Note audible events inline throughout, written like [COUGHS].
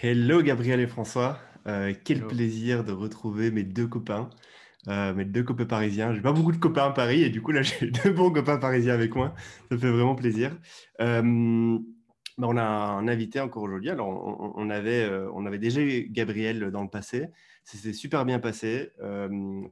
Hello Gabriel et François, Euh, quel plaisir de retrouver mes deux copains, euh, mes deux copains parisiens. J'ai pas beaucoup de copains à Paris et du coup là [LAUGHS] j'ai deux bons copains parisiens avec moi. Ça fait vraiment plaisir. Euh, bah, on a un invité encore aujourd'hui. Alors on, on avait, on avait déjà eu Gabriel dans le passé. Ça s'est super bien passé.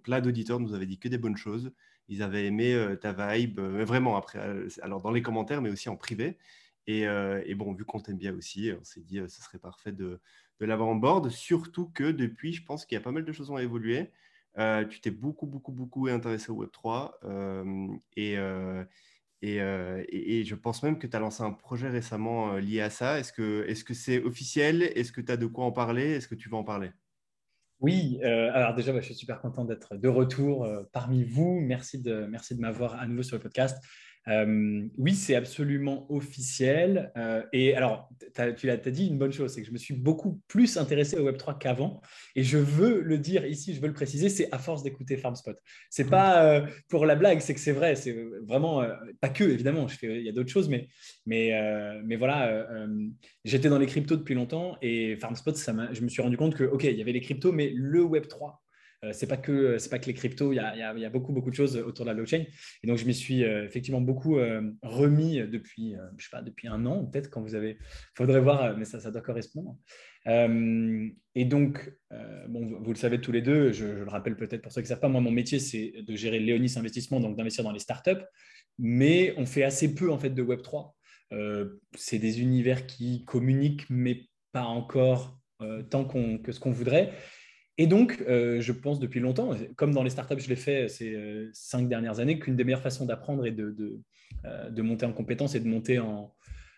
Plein d'auditeurs nous avaient dit que des bonnes choses. Ils avaient aimé ta vibe, vraiment après, alors dans les commentaires, mais aussi en privé. Et, euh, et bon, vu qu'on t'aime bien aussi, on s'est dit euh, ce serait parfait de, l'avoir en board. Surtout que depuis, je pense qu'il y a pas mal de choses qui ont évolué. Euh, tu t'es beaucoup, beaucoup, beaucoup intéressé au Web3 euh, et, je pense même que tu as lancé un projet récemment lié à ça. Est-ce que que c'est officiel? Est-ce que tu as de quoi en parler? Est-ce que tu vas en parler? Oui, alors déjà, bah, je suis super content d'être de retour parmi vous. Merci de m'avoir à nouveau sur le podcast. Euh, oui, c'est absolument officiel. Euh, et alors, tu as, dit une bonne chose, c'est que je me suis beaucoup plus intéressé au Web3 qu'avant. Et je veux le dire ici, je veux le préciser, c'est à force d'écouter FarmSpot. C'est pas euh, pour la blague, c'est que c'est vrai. C'est vraiment pas que, évidemment. Je fais, il y a d'autres choses, mais, mais, mais voilà. J'étais dans les cryptos depuis longtemps et FarmSpot, ça je me suis rendu compte que, OK, il y avait les cryptos, mais le Web3, euh, c'est pas que c'est pas que les cryptos, il y a, y y a beaucoup beaucoup de choses autour de la blockchain. Et donc je m'y suis euh, effectivement beaucoup euh, remis depuis euh, je sais pas depuis un an peut-être quand vous avez faudrait voir euh, mais ça ça doit correspondre. Euh, et donc euh, bon vous, le savez tous les deux, je, le rappelle peut-être pour ceux qui ne savent pas, moi mon métier c'est de gérer Léonis Investissement donc d'investir dans les startups, mais on fait assez peu en fait de Web 3. Euh, c'est des univers qui communiquent mais pas encore euh, tant qu'on- que ce qu'on voudrait. Et donc, euh, je pense depuis longtemps, comme dans les startups, je l'ai fait ces euh, cinq dernières années, qu'une des meilleures façons d'apprendre et de, euh, monter en compétence et de monter en,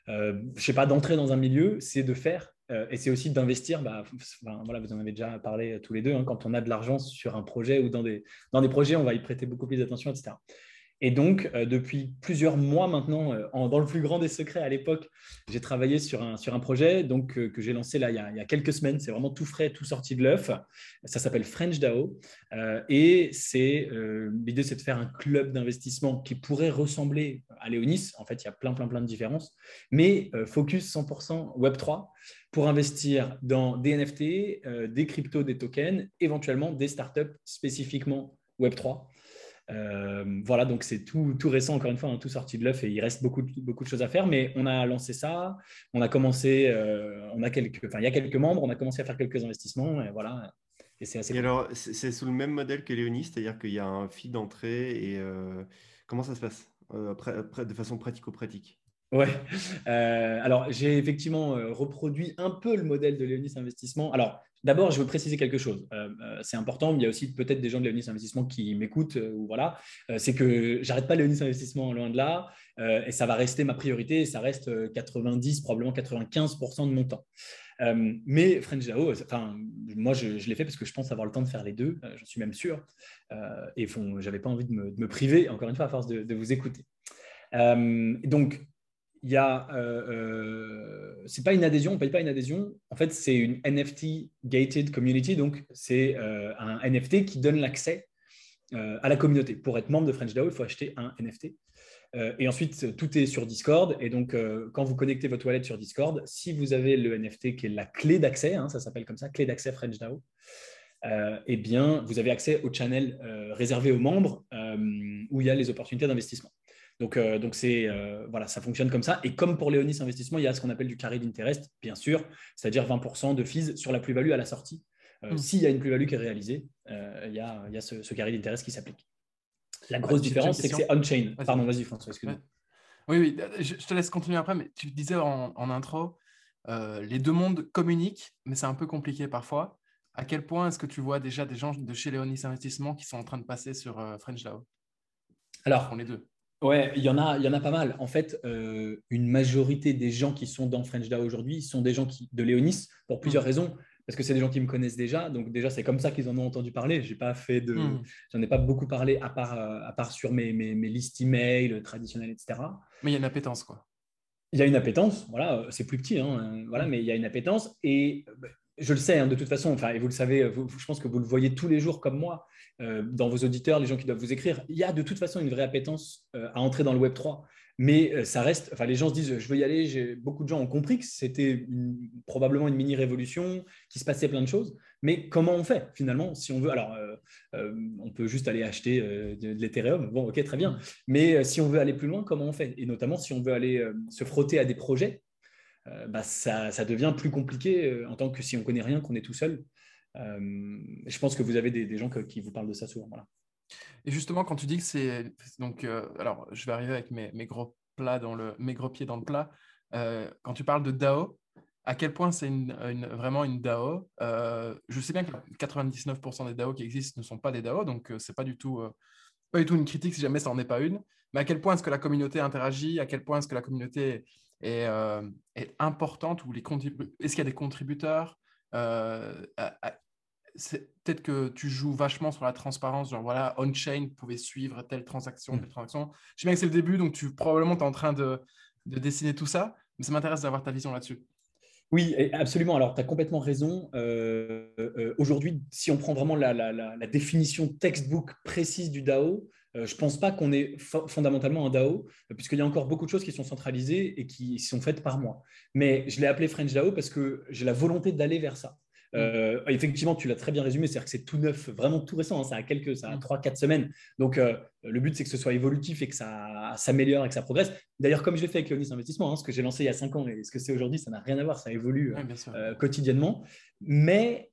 euh, je sais pas, d'entrer dans un milieu, c'est de faire euh, et c'est aussi d'investir. Bah, vous en avez déjà parlé tous les deux. hein, quand on a de l'argent sur un projet ou dans des projets, on va y prêter beaucoup plus d'attention, etc. Et donc, euh, depuis plusieurs mois maintenant, euh, dans le plus grand des secrets à l'époque, j'ai travaillé sur un, sur un projet donc, euh, que j'ai lancé là il y, a, quelques semaines. C'est vraiment tout frais, tout sorti de l'œuf. Ça s'appelle French DAO. Et l'idée, c'est de faire un club d'investissement qui pourrait ressembler à Léonis. En fait, il y a plein, plein, plein de différences. Mais focus 100% Web3 pour investir dans des NFT, des cryptos, des tokens, éventuellement des startups spécifiquement Web3. Euh, voilà, donc c'est tout, tout récent, encore une fois, hein, tout sorti de l'œuf et il reste beaucoup, de- beaucoup de choses à faire, mais on a lancé ça, on a commencé, euh, on a quelques, enfin, il y a quelques membres, on a commencé à faire quelques investissements, et voilà, et c'est assez Et cool. alors, c'est sous le même modèle que Léonie, c'est-à-dire qu'il y a un fee d'entrée et euh, comment ça se passe de façon pratico-pratique? Ouais, Euh, alors j'ai effectivement reproduit un peu le modèle de Léonis Investissement. Alors d'abord, je veux préciser quelque chose. Euh, euh, c'est important, il y a aussi peut-être des gens de Léonis Investissement qui m'écoutent, euh, voilà. C'est que j'arrête pas Léonis Investissement loin de là, et ça va rester ma priorité, ça reste euh, 90, probablement 95% de mon temps. Mais French DAO, enfin, moi je, je l'ai fait parce que je pense avoir le temps de faire les deux, j'en suis même sûr. Et je n'avais pas envie de me, priver, encore une fois, à force de, de vous écouter. Donc, il y a, euh, euh, c'est pas une adhésion, on paye pas une adhésion. En fait, c'est une NFT gated community, donc c'est euh, un NFT qui donne l'accès à la communauté. Pour être membre de French DAO, il faut acheter un NFT. Et ensuite, tout est sur Discord. Et donc, quand vous connectez votre wallet sur Discord, si vous avez le NFT qui est la clé d'accès, hein, ça s'appelle comme ça, clé d'accès French DAO, euh, eh bien, vous avez accès au channel réservé aux membres où il y a les opportunités d'investissement. Donc, euh, donc c'est euh, voilà, ça fonctionne comme ça. Et comme pour Léonis Investissement, il y a ce qu'on appelle du carré d'interest, bien sûr, c'est-à-dire 20% de fees sur la plus-value à la sortie. Euh, Mm. S'il y a une plus-value qui est réalisée, il y a, il y a ce, ce carré d'interest qui s'applique. La grosse différence, c'est que c'est on-chain. Pardon, vas-y François, excuse-moi. Ouais. Oui, oui, je, je te laisse continuer après, mais tu disais en, en intro, les deux mondes communiquent, mais c'est un peu compliqué parfois. À quel point est-ce que tu vois déjà des gens de chez Léonis Investissement qui sont en train de passer sur French DAO Alors, On les deux. Ouais, il y en a, il y en a pas mal. En fait, euh, une majorité des gens qui sont dans French DAO aujourd'hui sont des gens qui, de Léonis pour plusieurs Mm. raisons. Parce que c'est des gens qui me connaissent déjà. Donc, déjà, c'est comme ça qu'ils en ont entendu parler. J'ai pas fait de, Mm. j'en ai pas beaucoup parlé à part, euh, à part sur mes, mes, mes listes email traditionnelles, etc. Mais il y a une appétence, quoi. Il y a une appétence, voilà, euh, c'est plus petit, hein, voilà, mais il y a une appétence. Et je le sais, hein, de toute façon, et vous le savez, je pense que vous le voyez tous les jours comme moi, euh, dans vos auditeurs, les gens qui doivent vous écrire, il y a de toute façon une vraie appétence euh, à entrer dans le Web 3. Mais euh, ça reste, enfin, les gens se disent, je veux y aller. Beaucoup de gens ont compris que c'était probablement une mini révolution, qu'il se passait plein de choses. Mais comment on fait finalement si on veut Alors, on peut juste aller acheter de, l'Ethereum. Bon, ok, très bien. Mais si on veut aller plus loin, comment on fait? Et notamment si on veut aller se frotter à des projets, bah, ça, ça, devient plus compliqué en tant que si on connaît rien, qu'on est tout seul. je pense que vous avez des, gens qui vous parlent de ça souvent. Voilà. Et justement, quand tu dis que c'est. Donc, euh, alors, je vais arriver avec mes, mes, gros plats dans le, mes gros pieds dans le plat. Euh, quand tu parles de DAO, à quel point c'est une, vraiment une DAO? Euh, Je sais bien que 99% des DAO qui existent ne sont pas des DAO, donc c'est pas du tout pas du tout une critique si jamais ça n'en est pas une. Mais à quel point est-ce que la communauté interagit? À quel point est-ce que la communauté est, est importante ou les Est-ce qu'il y a des contributeurs peut-être que tu joues vachement sur la transparence, genre voilà, on-chain, vous pouvez suivre telle transaction, mm. telle transaction. Je sais bien que c'est le début, donc tu probablement es en train de, dessiner tout ça, mais ça m'intéresse d'avoir ta vision là-dessus. Oui, absolument. Alors, tu as complètement raison. Euh, euh, aujourd'hui, si on prend vraiment la, définition textbook précise du DAO, euh, je ne pense pas qu'on est fondamentalement un DAO, puisqu'il y a encore beaucoup de choses qui sont centralisées et qui sont faites par moi. Mais je l'ai appelé French DAO parce que j'ai la volonté d'aller vers ça. Euh, effectivement, tu l'as très bien résumé, c'est-à-dire que c'est tout neuf, vraiment tout récent, hein, ça a quelques, ça a 3-4 mm. semaines. Donc, euh, le but, c'est que ce soit évolutif et que ça s'améliore et que ça progresse. D'ailleurs, comme je l'ai fait avec Leonis Investissement, hein, ce que j'ai lancé il y a 5 ans et ce que c'est aujourd'hui, ça n'a rien à voir, ça évolue euh, quotidiennement. Mais,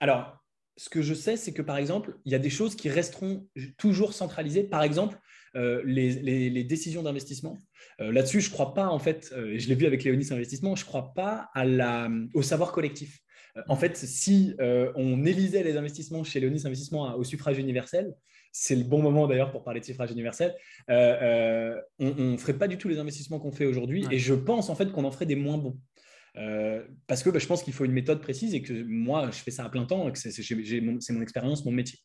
alors, ce que je sais, c'est que par exemple, il y a des choses qui resteront toujours centralisées. Par exemple, les, décisions d'investissement. Là-dessus, je ne crois pas, en fait, je l'ai vu avec Léonis Investissement, je ne crois pas à la, au savoir collectif. En fait, si euh, on élisait les investissements chez Léonis Investissement au suffrage universel, c'est le bon moment d'ailleurs pour parler de suffrage universel, euh, euh, on ne ferait pas du tout les investissements qu'on fait aujourd'hui et je pense en fait qu'on en ferait des moins bons. Parce que bah, je pense qu'il faut une méthode précise et que moi, je fais ça à plein temps et que c'est mon expérience, mon métier.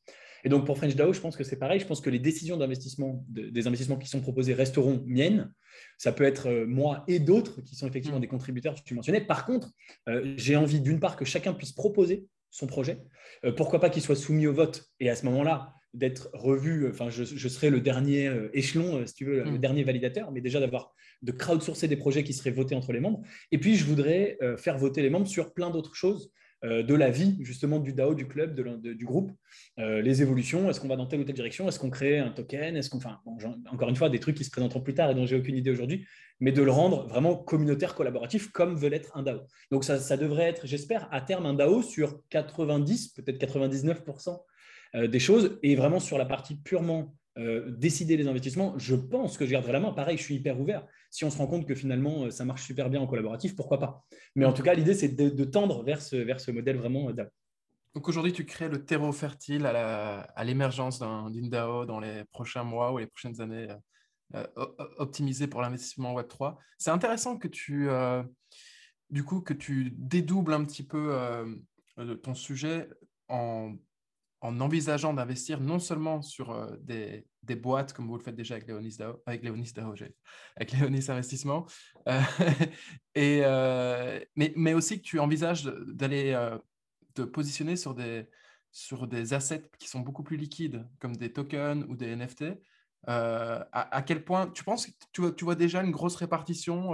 Et donc pour French DAO, je pense que c'est pareil. Je pense que les décisions d'investissement, des investissements qui sont proposés resteront miennes. Ça peut être euh, moi et d'autres qui sont effectivement mm. des contributeurs que tu mentionnais. Par contre, euh, j'ai envie d'une part que chacun puisse proposer son projet. Euh, pourquoi pas qu'il soit soumis au vote et à ce moment-là d'être revu. Enfin, je, serai le dernier échelon, si tu veux, le mm. dernier validateur, mais déjà d'avoir de crowdsourcer des projets qui seraient votés entre les membres. Et puis, je voudrais faire voter les membres sur plein d'autres choses euh, de la vie justement du DAO, du club, du groupe, euh, les évolutions, est-ce qu'on va dans telle ou telle direction, est-ce qu'on crée un token, est-ce encore une fois, des trucs qui se présenteront plus tard et dont j'ai aucune idée aujourd'hui, mais de le rendre vraiment communautaire, collaboratif, comme veut l'être un DAO. Donc ça, devrait être, j'espère, à terme un DAO sur 90, peut-être 99% euh, des choses, et vraiment sur la partie purement décider les investissements, je pense que je garde vraiment, pareil, je suis hyper ouvert si on se rend compte que finalement euh, ça marche super bien en collaboratif, pourquoi pas Mais en tout cas, l'idée, c'est de, tendre vers ce, vers ce modèle vraiment euh, DAO. Donc aujourd'hui, tu crées le terreau fertile à l'émergence d'une DAO dans les prochains mois ou les prochaines années euh, optimisé pour l'investissement Web3. C'est intéressant que tu, du coup, que tu dédoubles un petit peu ton sujet en en envisageant d'investir non seulement sur euh, des, des, boîtes, comme vous le faites déjà avec Léonis Dao, avec Léonis Dao, avec [LAUGHS] Léonis Investissement, euh, [LAUGHS] et, euh, mais, mais, aussi que tu envisages d'aller te positionner sur des, sur des assets qui sont beaucoup plus liquides, comme des tokens ou des NFT. À, à, quel point tu penses que tu vois, tu vois déjà une grosse répartition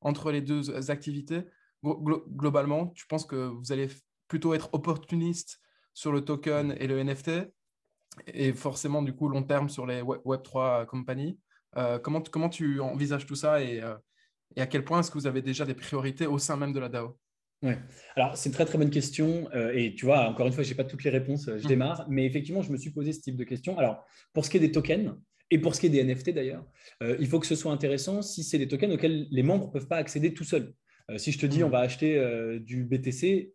entre les deux activités? Globalement, tu penses que vous allez plutôt être opportuniste sur le token et le NFT, et forcément, du coup, long terme sur les Web3 compagnies. Euh, comment, comment tu envisages tout ça et, euh, et à quel point est-ce que vous avez déjà des priorités au sein même de la DAO Ouais. Alors, c'est une très très bonne question. Euh, et tu vois, encore une fois, je n'ai pas toutes les réponses, je mmh. démarre. Mais effectivement, je me suis posé ce type de questions. Alors, pour ce qui est des tokens, et pour ce qui est des NFT d'ailleurs, il faut que ce soit intéressant si c'est des tokens auxquels les membres ne peuvent pas accéder tout seuls. si je te dis, mmh. on va acheter du BTC,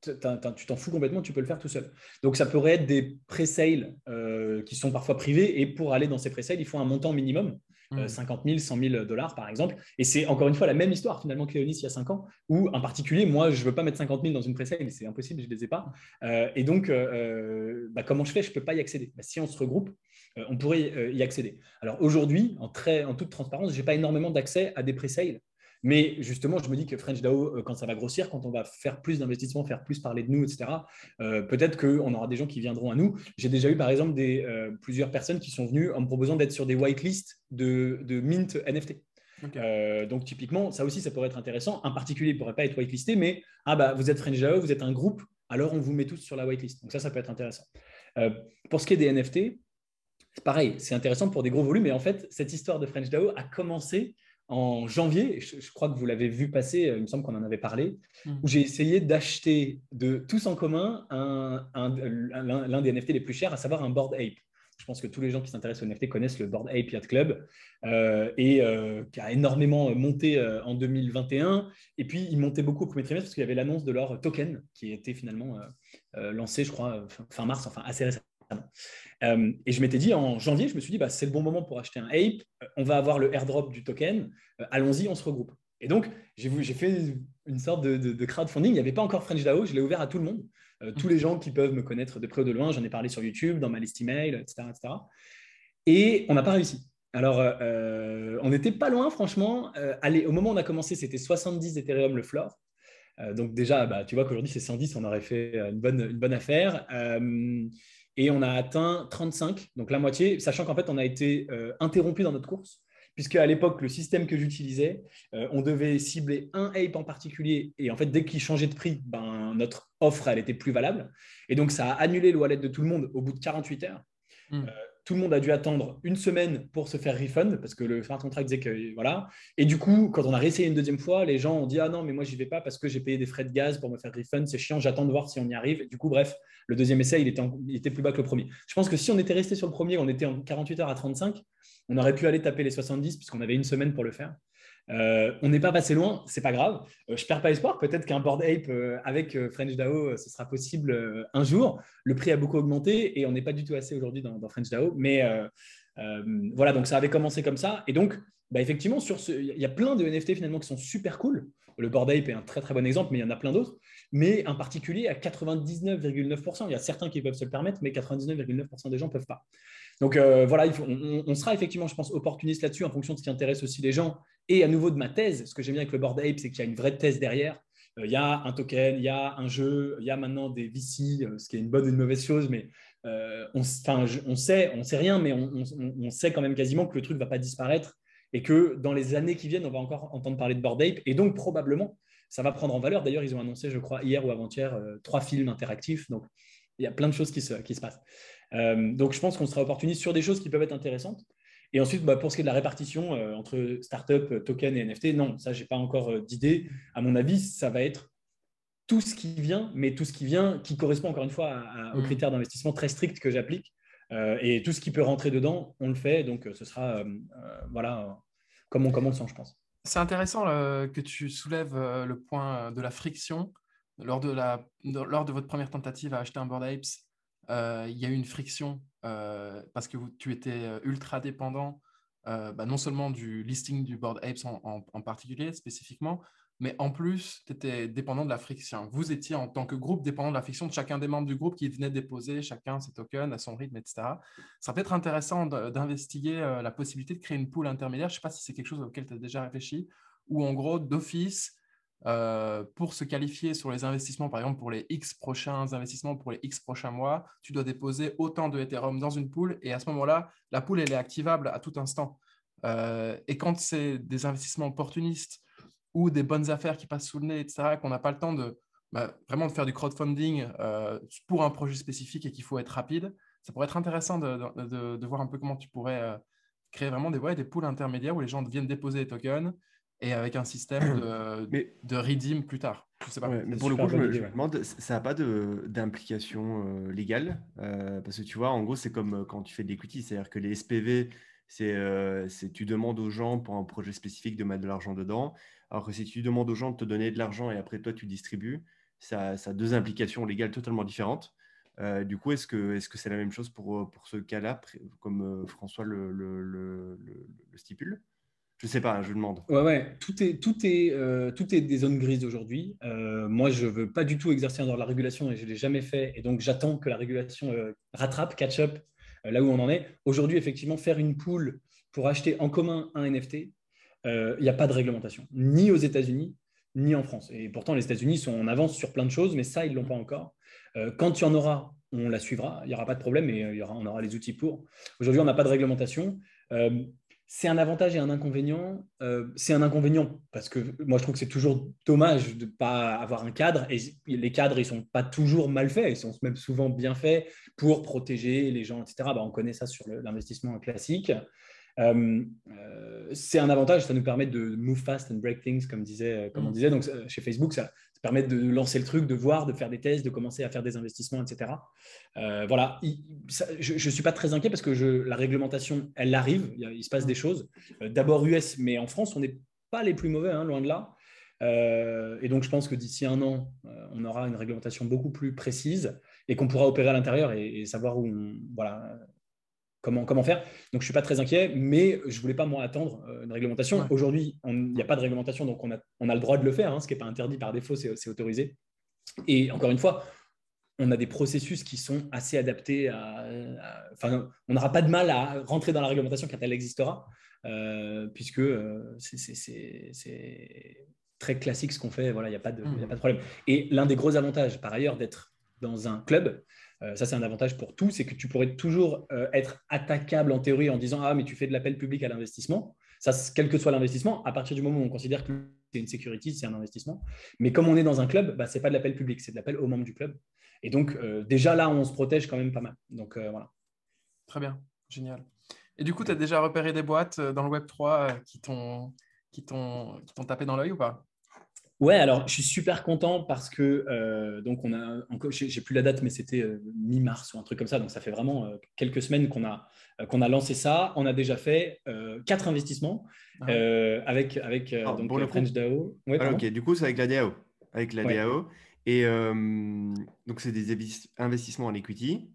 tu t'en fous complètement, tu peux le faire tout seul. Donc, ça pourrait être des pré-sales euh, qui sont parfois privés. Et pour aller dans ces pré-sales, il faut un montant minimum, 50 000, 100 000 dollars par exemple. Et c'est encore une fois la même histoire finalement que Léonis il y a 5 ans, où en particulier, moi, je ne veux pas mettre 50 000 dans une pré-sale, c'est impossible, je ne les ai pas. Euh, et donc, euh, bah, comment je fais? Je ne peux pas y accéder. Bah, si on se regroupe, on pourrait y accéder. Alors aujourd'hui, en, en toute transparence, je n'ai pas énormément d'accès à des pré-sales Mais justement, je me dis que French DAO, quand ça va grossir, quand on va faire plus d'investissements, faire plus parler de nous, etc., peut-être qu'on aura des gens qui viendront à nous. J'ai déjà eu, par exemple, des, plusieurs personnes qui sont venues en me proposant d'être sur des whitelists de, de mint NFT. Euh, donc typiquement, ça aussi, ça pourrait être intéressant. Un particulier ne pourrait pas être whitelisté, mais ah bah, vous êtes French DAO, vous êtes un groupe, alors on vous met tous sur la whitelist. Donc ça, ça peut être intéressant. Euh, pour ce qui est des NFT, c'est pareil, c'est intéressant pour des gros volumes, mais en fait, cette histoire de French DAO a commencé en janvier, je, crois que vous l'avez vu passer, euh, il me semble qu'on en avait parlé, hmm. où j'ai essayé d'acheter de tous en commun l'un des NFT les plus chers, à savoir un Board Ape. Je pense que tous les gens qui s'intéressent au NFT connaissent le Board Ape Yacht Club euh, et euh, qui a énormément monté euh, en 2021. Et puis, il montait beaucoup au premier trimestre parce qu'il y avait l'annonce de leur token qui était finalement lancé, je crois, fin mars, enfin assez récemment. Et je m'étais dit en janvier, je me suis dit, bah, c'est le bon moment pour acheter un Ape. On va avoir le airdrop du token. Allons-y, on se regroupe. Et donc, j'ai fait une sorte de, de crowdfunding. Il n'y avait pas encore French DAO, je l'ai ouvert à tout le monde. Euh, tous les gens qui peuvent me connaître de près ou de loin, j'en ai parlé sur YouTube, dans ma liste email, etc. etc. Et on n'a pas réussi. Alors, euh, on n'était pas loin, franchement. Euh, allez, au moment où on a commencé, c'était 70 Ethereum le floor. donc déjà, bah, tu vois qu'aujourd'hui, c'est 110, on aurait fait une bonne, une bonne affaire. Et on a atteint 35, donc la moitié, sachant qu'en fait, on a été interrompu dans notre course puisque à l'époque, le système que j'utilisais, euh, on devait cibler un ape en particulier, et en fait, dès qu'il changeait de prix, ben, notre offre, elle était plus valable. Et donc, ça a annulé le wallet de tout le monde au bout de 48 heures. Hmm. Euh, tout le monde a dû attendre une semaine pour se faire refund parce que le smart contract disait que voilà. Et du coup, quand on a réessayé une deuxième fois, les gens ont dit ah non mais moi j'y vais pas parce que j'ai payé des frais de gaz pour me faire refund, c'est chiant, j'attends de voir si on y arrive. Du coup, bref, le deuxième essai il était, il était plus bas que le premier. Je pense que si on était resté sur le premier, on était en 48 heures à 35, on aurait pu aller taper les 70 puisqu'on avait une semaine pour le faire. Euh, on n'est pas passé loin, c'est pas grave. Euh, je perds pas espoir. Peut-être qu'un board ape euh, avec French DAO, ce sera possible un jour. Le prix a beaucoup augmenté et on n'est pas du tout assez aujourd'hui dans, French DAO. Mais voilà, donc ça avait commencé comme ça. Et donc, bah, effectivement, sur ce, il y a plein de NFT finalement qui sont super cool. Le board ape est un très très bon exemple, mais il y en a plein d'autres. Mais en particulier à 99,9%. Il y a certains qui peuvent se le permettre, mais 99,9% des gens peuvent pas. Donc euh, voilà, on, sera effectivement, je pense, opportuniste là-dessus en fonction de ce qui intéresse aussi les gens. Et à nouveau de ma thèse, ce que j'aime bien avec le Board Ape, c'est qu'il y a une vraie thèse derrière. Euh, il y a un token, il y a un jeu, il y a maintenant des VC, euh, ce qui est une bonne ou une mauvaise chose, mais on, on, sait, on sait rien, mais on, sait quand même quasiment que le truc ne va pas disparaître et que dans les années qui viennent, on va encore entendre parler de Board Ape. Et donc, probablement, ça va prendre en valeur. D'ailleurs, ils ont annoncé, je crois, hier ou avant-hier, trois films interactifs. Donc, il y a plein de choses qui se, qui se passent. Euh, donc, je pense qu'on sera opportuniste sur des choses qui peuvent être intéressantes. Et ensuite, bah, pour ce qui est de la répartition euh, entre startup, token et NFT, non, ça, je n'ai pas encore euh, d'idée. À mon avis, ça va être tout ce qui vient, mais tout ce qui vient qui correspond encore une fois aux mmh. critères d'investissement très stricts que j'applique. et tout ce qui peut rentrer dedans, on le fait. Donc, ce sera voilà, comme on, comme on le sent, je pense. C'est intéressant que tu soulèves le point de la friction. Lors de, la, lors de votre première tentative à acheter un Board Apes, euh, il y a eu une friction euh, parce que tu étais euh, ultra dépendant bah, non seulement du listing du Board Apes en, particulier, spécifiquement, mais en plus, tu étais dépendant de la friction. Vous étiez en tant que groupe dépendant de la friction de chacun des membres du groupe qui venait déposer chacun ses tokens à son rythme, etc. Ça peut être intéressant d'investiguer la possibilité de créer une pool intermédiaire. Je ne sais pas si c'est quelque chose auquel tu as déjà réfléchi, ou en gros, d'office, euh, pour se qualifier sur les investissements, par exemple pour les X prochains investissements, pour les X prochains mois, tu dois déposer autant de Ethereum dans une pool et à ce moment-là, la pool, elle est activable à tout instant. Euh, et quand c'est des investissements opportunistes ou des bonnes affaires qui passent sous le nez, etc., qu'on n'a pas le temps de bah, vraiment de faire du crowdfunding euh, pour un projet spécifique et qu'il faut être rapide, ça pourrait être intéressant de, voir un peu comment tu pourrais créer vraiment des, ouais, des pools intermédiaires où les gens viennent déposer des tokens et avec un système de, [COUGHS] mais, de redeem plus tard. Je sais pas. mais pour le coup, je me, demande, ça n'a pas d'implication euh, légale euh, Parce que tu vois, en gros, c'est comme euh, quand tu fais de l'equity, c'est-à-dire que les SPV, c'est tu demandes aux gens pour un projet spécifique de mettre de l'argent dedans, alors que si tu demandes aux gens de te donner de l'argent et après toi tu distribues, ça, ça a deux implications légales totalement différentes. du coup, est-ce que c'est -ce c'est la même chose pour, pour ce cas-là, comme François le, le, le, le stipule? Je sais pas, je demande. Ouais, ouais, tout est, tout est, euh, tout est des zones grises aujourd'hui. Euh, moi, je veux pas du tout exercer dans la régulation et je l'ai jamais fait. Et donc, j'attends que la régulation euh, rattrape, catch up là où on en est. Aujourd'hui, effectivement, faire une pool pour acheter en commun un NFT, il n'y a pas de réglementation, ni aux États-Unis, ni en France. Et pourtant, les États-Unis sont en avance sur plein de choses, mais ça, ils ne l'ont pas encore. quand il y en aura, on la suivra. Il n'y aura pas de problème et on aura les outils pour. Aujourd'hui, on n'a pas de réglementation c'est un avantage et un inconvénient. Euh, c'est un inconvénient parce que moi, je trouve que c'est toujours dommage de ne pas avoir un cadre. Et les cadres, ils ne sont pas toujours mal faits. Ils sont même souvent bien faits pour protéger les gens, etc. Bah, on connaît ça sur l'investissement classique. Euh, euh, c'est un avantage, ça nous permet de move fast and break things, comme, disait, comme on mm. disait. Donc, chez Facebook, ça, permettre de lancer le truc, de voir, de faire des tests, de commencer à faire des investissements, etc. Euh, voilà, je ne suis pas très inquiet parce que je, la réglementation, elle arrive, il, se passe des choses. Euh, d'abord US, mais en France, on n'est pas les plus mauvais, hein, loin de là. Euh, et donc, je pense que d'ici un an, on aura une réglementation beaucoup plus précise et qu'on pourra opérer à l'intérieur et, savoir où voilà, comment, faire. Donc, je ne suis pas très inquiet, mais je ne voulais pas, moi, attendre euh, une réglementation. Aujourd'hui, il n'y a pas de réglementation, donc on a, on a le droit de le faire. Hein, ce qui n'est pas interdit par défaut, c'est autorisé. Et encore une fois, on a des processus qui sont assez adaptés à. enfin, on n'aura pas de mal à rentrer dans la réglementation quand elle existera, euh, puisque euh, c'est très classique ce qu'on fait. Voilà, il n'y a, pas de, a pas de problème. Et l'un des gros avantages, par ailleurs, d'être dans un club, euh, ça, c'est un avantage pour tout, c'est que tu pourrais toujours euh, être attaquable en théorie en disant Ah, mais tu fais de l'appel public à l'investissement. Ça, quel que soit l'investissement, à partir du moment où on considère que c'est une sécurité, c'est un investissement. Mais comme on est dans un club, bah, ce n'est pas de l'appel public, c'est de l'appel aux membres du club. Et donc, euh, déjà là, on se protège quand même pas mal. Donc, voilà. Très bien, génial. Et du coup, tu as déjà repéré des boîtes dans le Web3 qui t'ont tapé dans l'œil ou pas? Ouais, alors je suis super content parce que euh, donc on a encore, j'ai plus la date, mais c'était euh, mi-mars ou un truc comme ça, donc ça fait vraiment euh, quelques semaines qu'on a qu'on a lancé ça. On a déjà fait quatre investissements ah. avec avec ah, donc le French DAO. Ah, ok, du coup c'est avec la DAO, avec la DAO, et donc c'est des investissements en equity.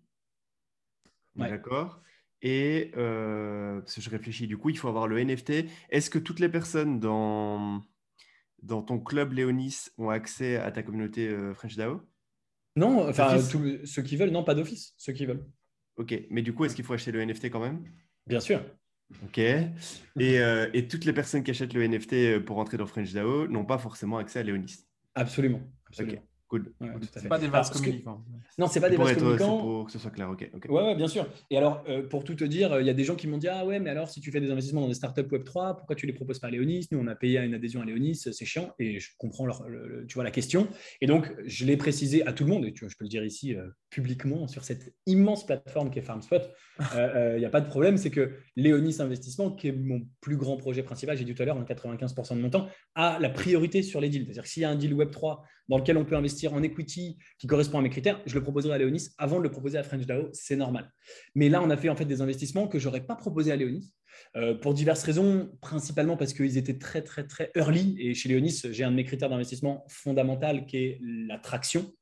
D'accord. Et parce que je réfléchis, du coup il faut avoir le NFT. Est-ce que toutes les personnes dans dans ton club Léonis ont accès à ta communauté euh, French DAO? Non, enfin, ceux qui veulent, non, pas d'office, ceux qui veulent. Ok, mais du coup, est-ce qu'il faut acheter le NFT quand même? Bien sûr. Ok. Et, euh, et, toutes les personnes qui achètent le NFT euh, pour entrer dans French DAO n'ont pas forcément accès à Léonis? Absolument. absolument. Cool. c'est pas des vases communicants. Non, c'est pas des vases communicants. Pour que ce soit clair, ok. Ouais, bien sûr. Et alors, euh, pour tout te dire, il y a des gens qui m'ont dit Ah ouais, mais alors si tu fais des investissements dans des startups Web3, pourquoi tu les proposes pas à Léonis Nous, on a payé une adhésion à Léonis, c'est chiant. Et je comprends leur, tu vois, la question. Et donc, je l'ai précisé à tout le monde, et tu vois, je peux le dire ici euh, publiquement sur cette immense plateforme qui est FarmSpot. Euh, il n'y a pas de problème, c'est que Léonis Investissement, qui est mon plus grand projet principal, j'ai dit tout à l'heure, en 95% de mon temps, a la priorité sur les deals. C'est-à-dire que s'il y a un deal Web3 dans lequel on peut investir en equity qui correspond à mes critères, je le proposerai à Léonis avant de le proposer à French DAO, c'est normal. Mais là, on a fait en fait des investissements que j'aurais pas proposé à Léonis euh, pour diverses raisons, principalement parce qu'ils étaient très très très early et chez Léonis, j'ai un de mes critères d'investissement fondamental qui est la traction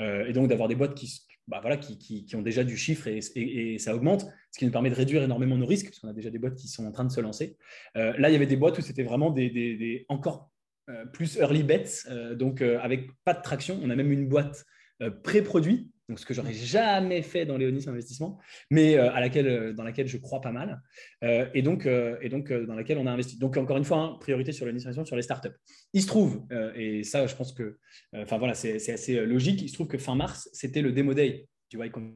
euh, et donc d'avoir des boîtes qui, bah voilà, qui, qui, ont déjà du chiffre et, ça augmente, ce qui nous permet de réduire énormément nos risques, parce qu'on a déjà des boîtes qui sont en train de se lancer. Euh, là, il y avait des boîtes où c'était vraiment des, des, des, encore plus early bets, euh, donc euh, avec pas de traction. On a même une boîte pré-produit, donc ce que j'aurais jamais fait dans Léonis Investissement, mais à laquelle, dans laquelle je crois pas mal, et donc, et donc dans laquelle on a investi. Donc encore une fois, hein, priorité sur Léonis Investissement, sur les startups. Il se trouve, et ça je pense que, enfin voilà, c'est assez logique, il se trouve que fin mars, c'était le Demo Day du Y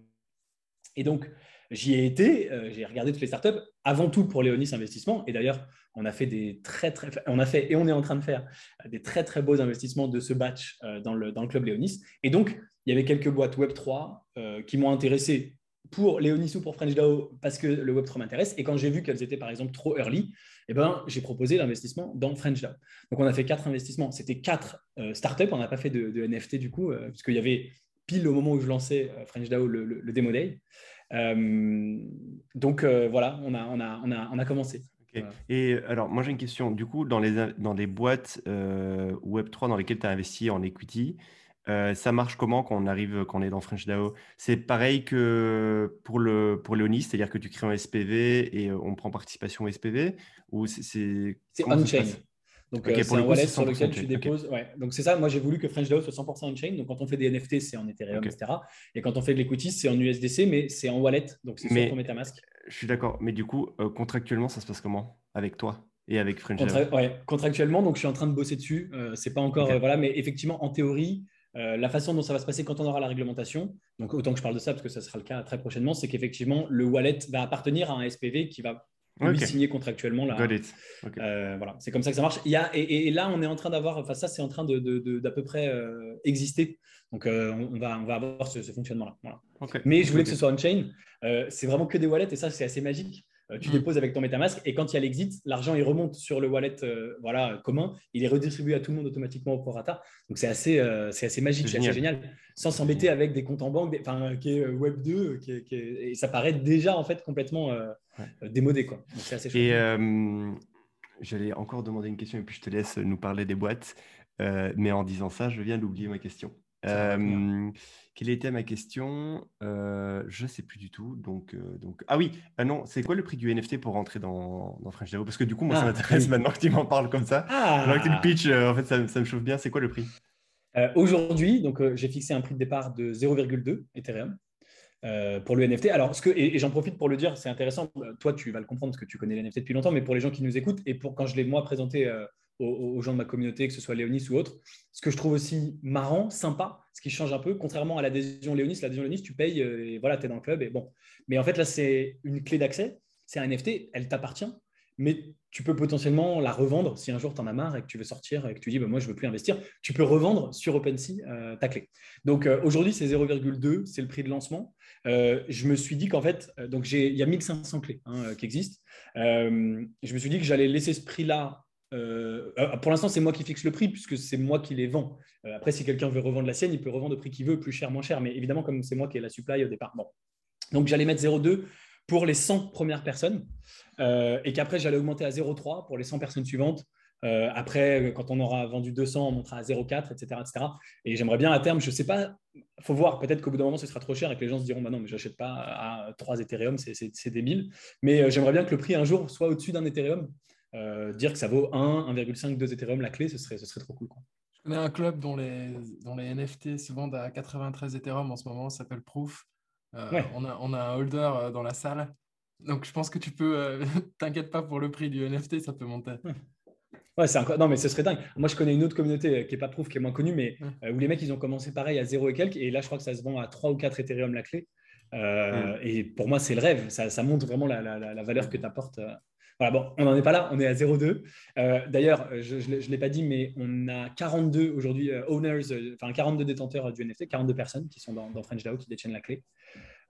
Et donc, j'y ai été, j'ai regardé toutes les startups, avant tout pour Léonis Investissement, et d'ailleurs, on a fait des très très, on a fait et on est en train de faire des très très beaux investissements de ce batch euh, dans le, dans le club Léonis. Et donc, il y avait quelques boîtes Web 3 euh, qui m'ont intéressé pour Léonis ou pour French DAO parce que le Web 3 m'intéresse. Et quand j'ai vu qu'elles étaient par exemple trop early, eh ben, j'ai proposé l'investissement dans French DAO. Donc on a fait quatre investissements. C'était quatre euh, startups. On n'a pas fait de, NFT du coup, puisqu'il y avait pile au moment où je lançais French DAO le, le, démo day. Donc voilà, on a, on, a, on, a, on a commencé. Et alors, moi j'ai une question. Du coup, dans les, dans des boîtes euh, Web3 dans lesquelles tu as investi en equity, euh, ça marche comment quand on arrive, quand on est dans French DAO C'est pareil que pour le pour Léonis, c'est-à-dire que tu crées un SPV et on prend participation au SPV ou C'est on-chain. Donc, euh, c'est un wallet sur lequel tu déposes. Ouais. Donc, c'est ça. Moi, j'ai voulu que French DAO soit 100% on-chain. Donc, quand on fait des NFT, c'est en Ethereum, etc. Et quand on fait de l'equity, c'est en USDC, mais c'est en wallet. Donc, c'est sur ton MetaMask je suis d'accord, mais du coup, euh, contractuellement, ça se passe comment? Avec toi Et avec French ouais, contractuellement, donc je suis en train de bosser dessus. Euh, c'est pas encore, euh, voilà, mais effectivement, en théorie, la façon dont ça va se passer quand on aura la réglementation, donc autant que je parle de ça parce que ça sera le cas très prochainement, c'est qu'effectivement, le wallet va appartenir à un SPV qui va lui signer contractuellement. Là, voilà, c'est comme ça que ça marche. Il y a, et, là, on est en train d'avoir, enfin ça, c'est en train d'à de, d'à peu près exister. Donc, on, va, on va avoir ce, fonctionnement-là. Voilà. Mais je voulais que ce soit on-chain. c'est vraiment que des wallets et ça, c'est assez magique. Euh, tu mm. déposes avec ton MetaMask et quand il y a l'exit, l'argent il remonte sur le wallet euh, voilà, commun, il est redistribué à tout le monde automatiquement au prorata. Donc c'est assez, euh, c'est assez magique, c'est assez génial, sans s'embêter avec des comptes en banque, enfin, qui est Web 2, qui et ça paraît déjà en fait complètement démodé. Quoi. c'est assez Et j'allais encore demander une question et puis je te laisse nous parler des boîtes. mais en disant ça, je viens d'oublier ma question. Quelle était ma question? Euh, Je ne sais plus du tout. Donc, euh, donc... Ah oui, ah non, c'est quoi le prix du NFT pour rentrer dans, dans French Dao Parce que du coup, moi, ça ah, m'intéresse maintenant que tu m'en parles comme ça. Ah. Alors que le pitch, euh, en fait, ça, ça, me chauffe bien. C'est quoi le prix? Aujourd'hui, donc j'ai fixé un prix de départ de 0,2 Ethereum. pour le NFT. Alors, ce que, et, j'en profite pour le dire, c'est intéressant. Toi, tu vas le comprendre parce que tu connais les NFT depuis longtemps, mais pour les gens qui nous écoutent et pour quand je l'ai moi présenté aux, gens de ma communauté, que ce soit Léonis ou autre. Ce que je trouve aussi marrant, sympa, ce qui change un peu, contrairement à l'adhésion Léonis, l'adhésion Léonis, tu payes euh, et voilà, tu es dans le club. Et bon. Mais en fait, là, c'est une clé d'accès, c'est un NFT, elle t'appartient, mais tu peux potentiellement la revendre si un jour tu en as marre et que tu veux sortir et que tu dis bah, moi je veux plus investir, tu peux revendre sur OpenSea euh, ta clé. Donc euh, aujourd'hui c'est 0,2, c'est le prix de lancement. je me suis dit qu'en fait, donc il y a 1500 clés hein, qui existent. je me suis dit que j'allais laisser ce prix-là euh, euh, pour l'instant, c'est moi qui fixe le prix puisque c'est moi qui les vends. Euh, après, si quelqu'un veut revendre la sienne, il peut revendre au prix qu'il veut, plus cher, moins cher. Mais évidemment, comme c'est moi qui ai la supply au départ. Donc, j'allais mettre 0,2 pour les 100 premières personnes et qu'après, j'allais augmenter à 0,3 pour les 100 personnes suivantes. après, quand on aura vendu 200, on montera à 0,4, etc., etc. Et j'aimerais bien à terme, je ne sais pas, faut voir, peut-être qu'au bout d'un moment, ce sera trop cher et que les gens se diront, bah non, mais je n'achète pas à 3 Ethereum, c'est débile. Mais j'aimerais bien que le prix un jour soit au-dessus d'un Ethereum euh, dire que ça vaut 1, 1,5, 2 Ethereum la clé, ce serait, ce serait trop cool. Quoi. Je connais un club dont les, dont les NFT se vendent à 93 Ethereum en ce moment, ça s'appelle Proof. Euh, on, a, on, a, un holder euh, dans la salle. Donc je pense que tu peux, [LAUGHS] t'inquiète pas pour le prix du NFT, ça peut monter. Ouais, c'est Non, mais ce serait dingue. Moi, je connais une autre communauté qui n'est pas Proof, qui est moins connue, mais où les mecs, ils ont commencé pareil à 0 et quelques. Et là, je crois que ça se vend à 3 ou 4 Ethereum la clé. Et pour moi, c'est le rêve. Ça, ça montre vraiment la, la, la valeur que tu apportes voilà, bon, on n'en est pas là, on est à 0,2. Euh, d'ailleurs, je ne l'ai pas dit, mais on a 42 aujourd'hui euh, owners, euh, enfin 42 détenteurs du NFT, 42 personnes qui sont dans, dans French DAO qui détiennent la clé.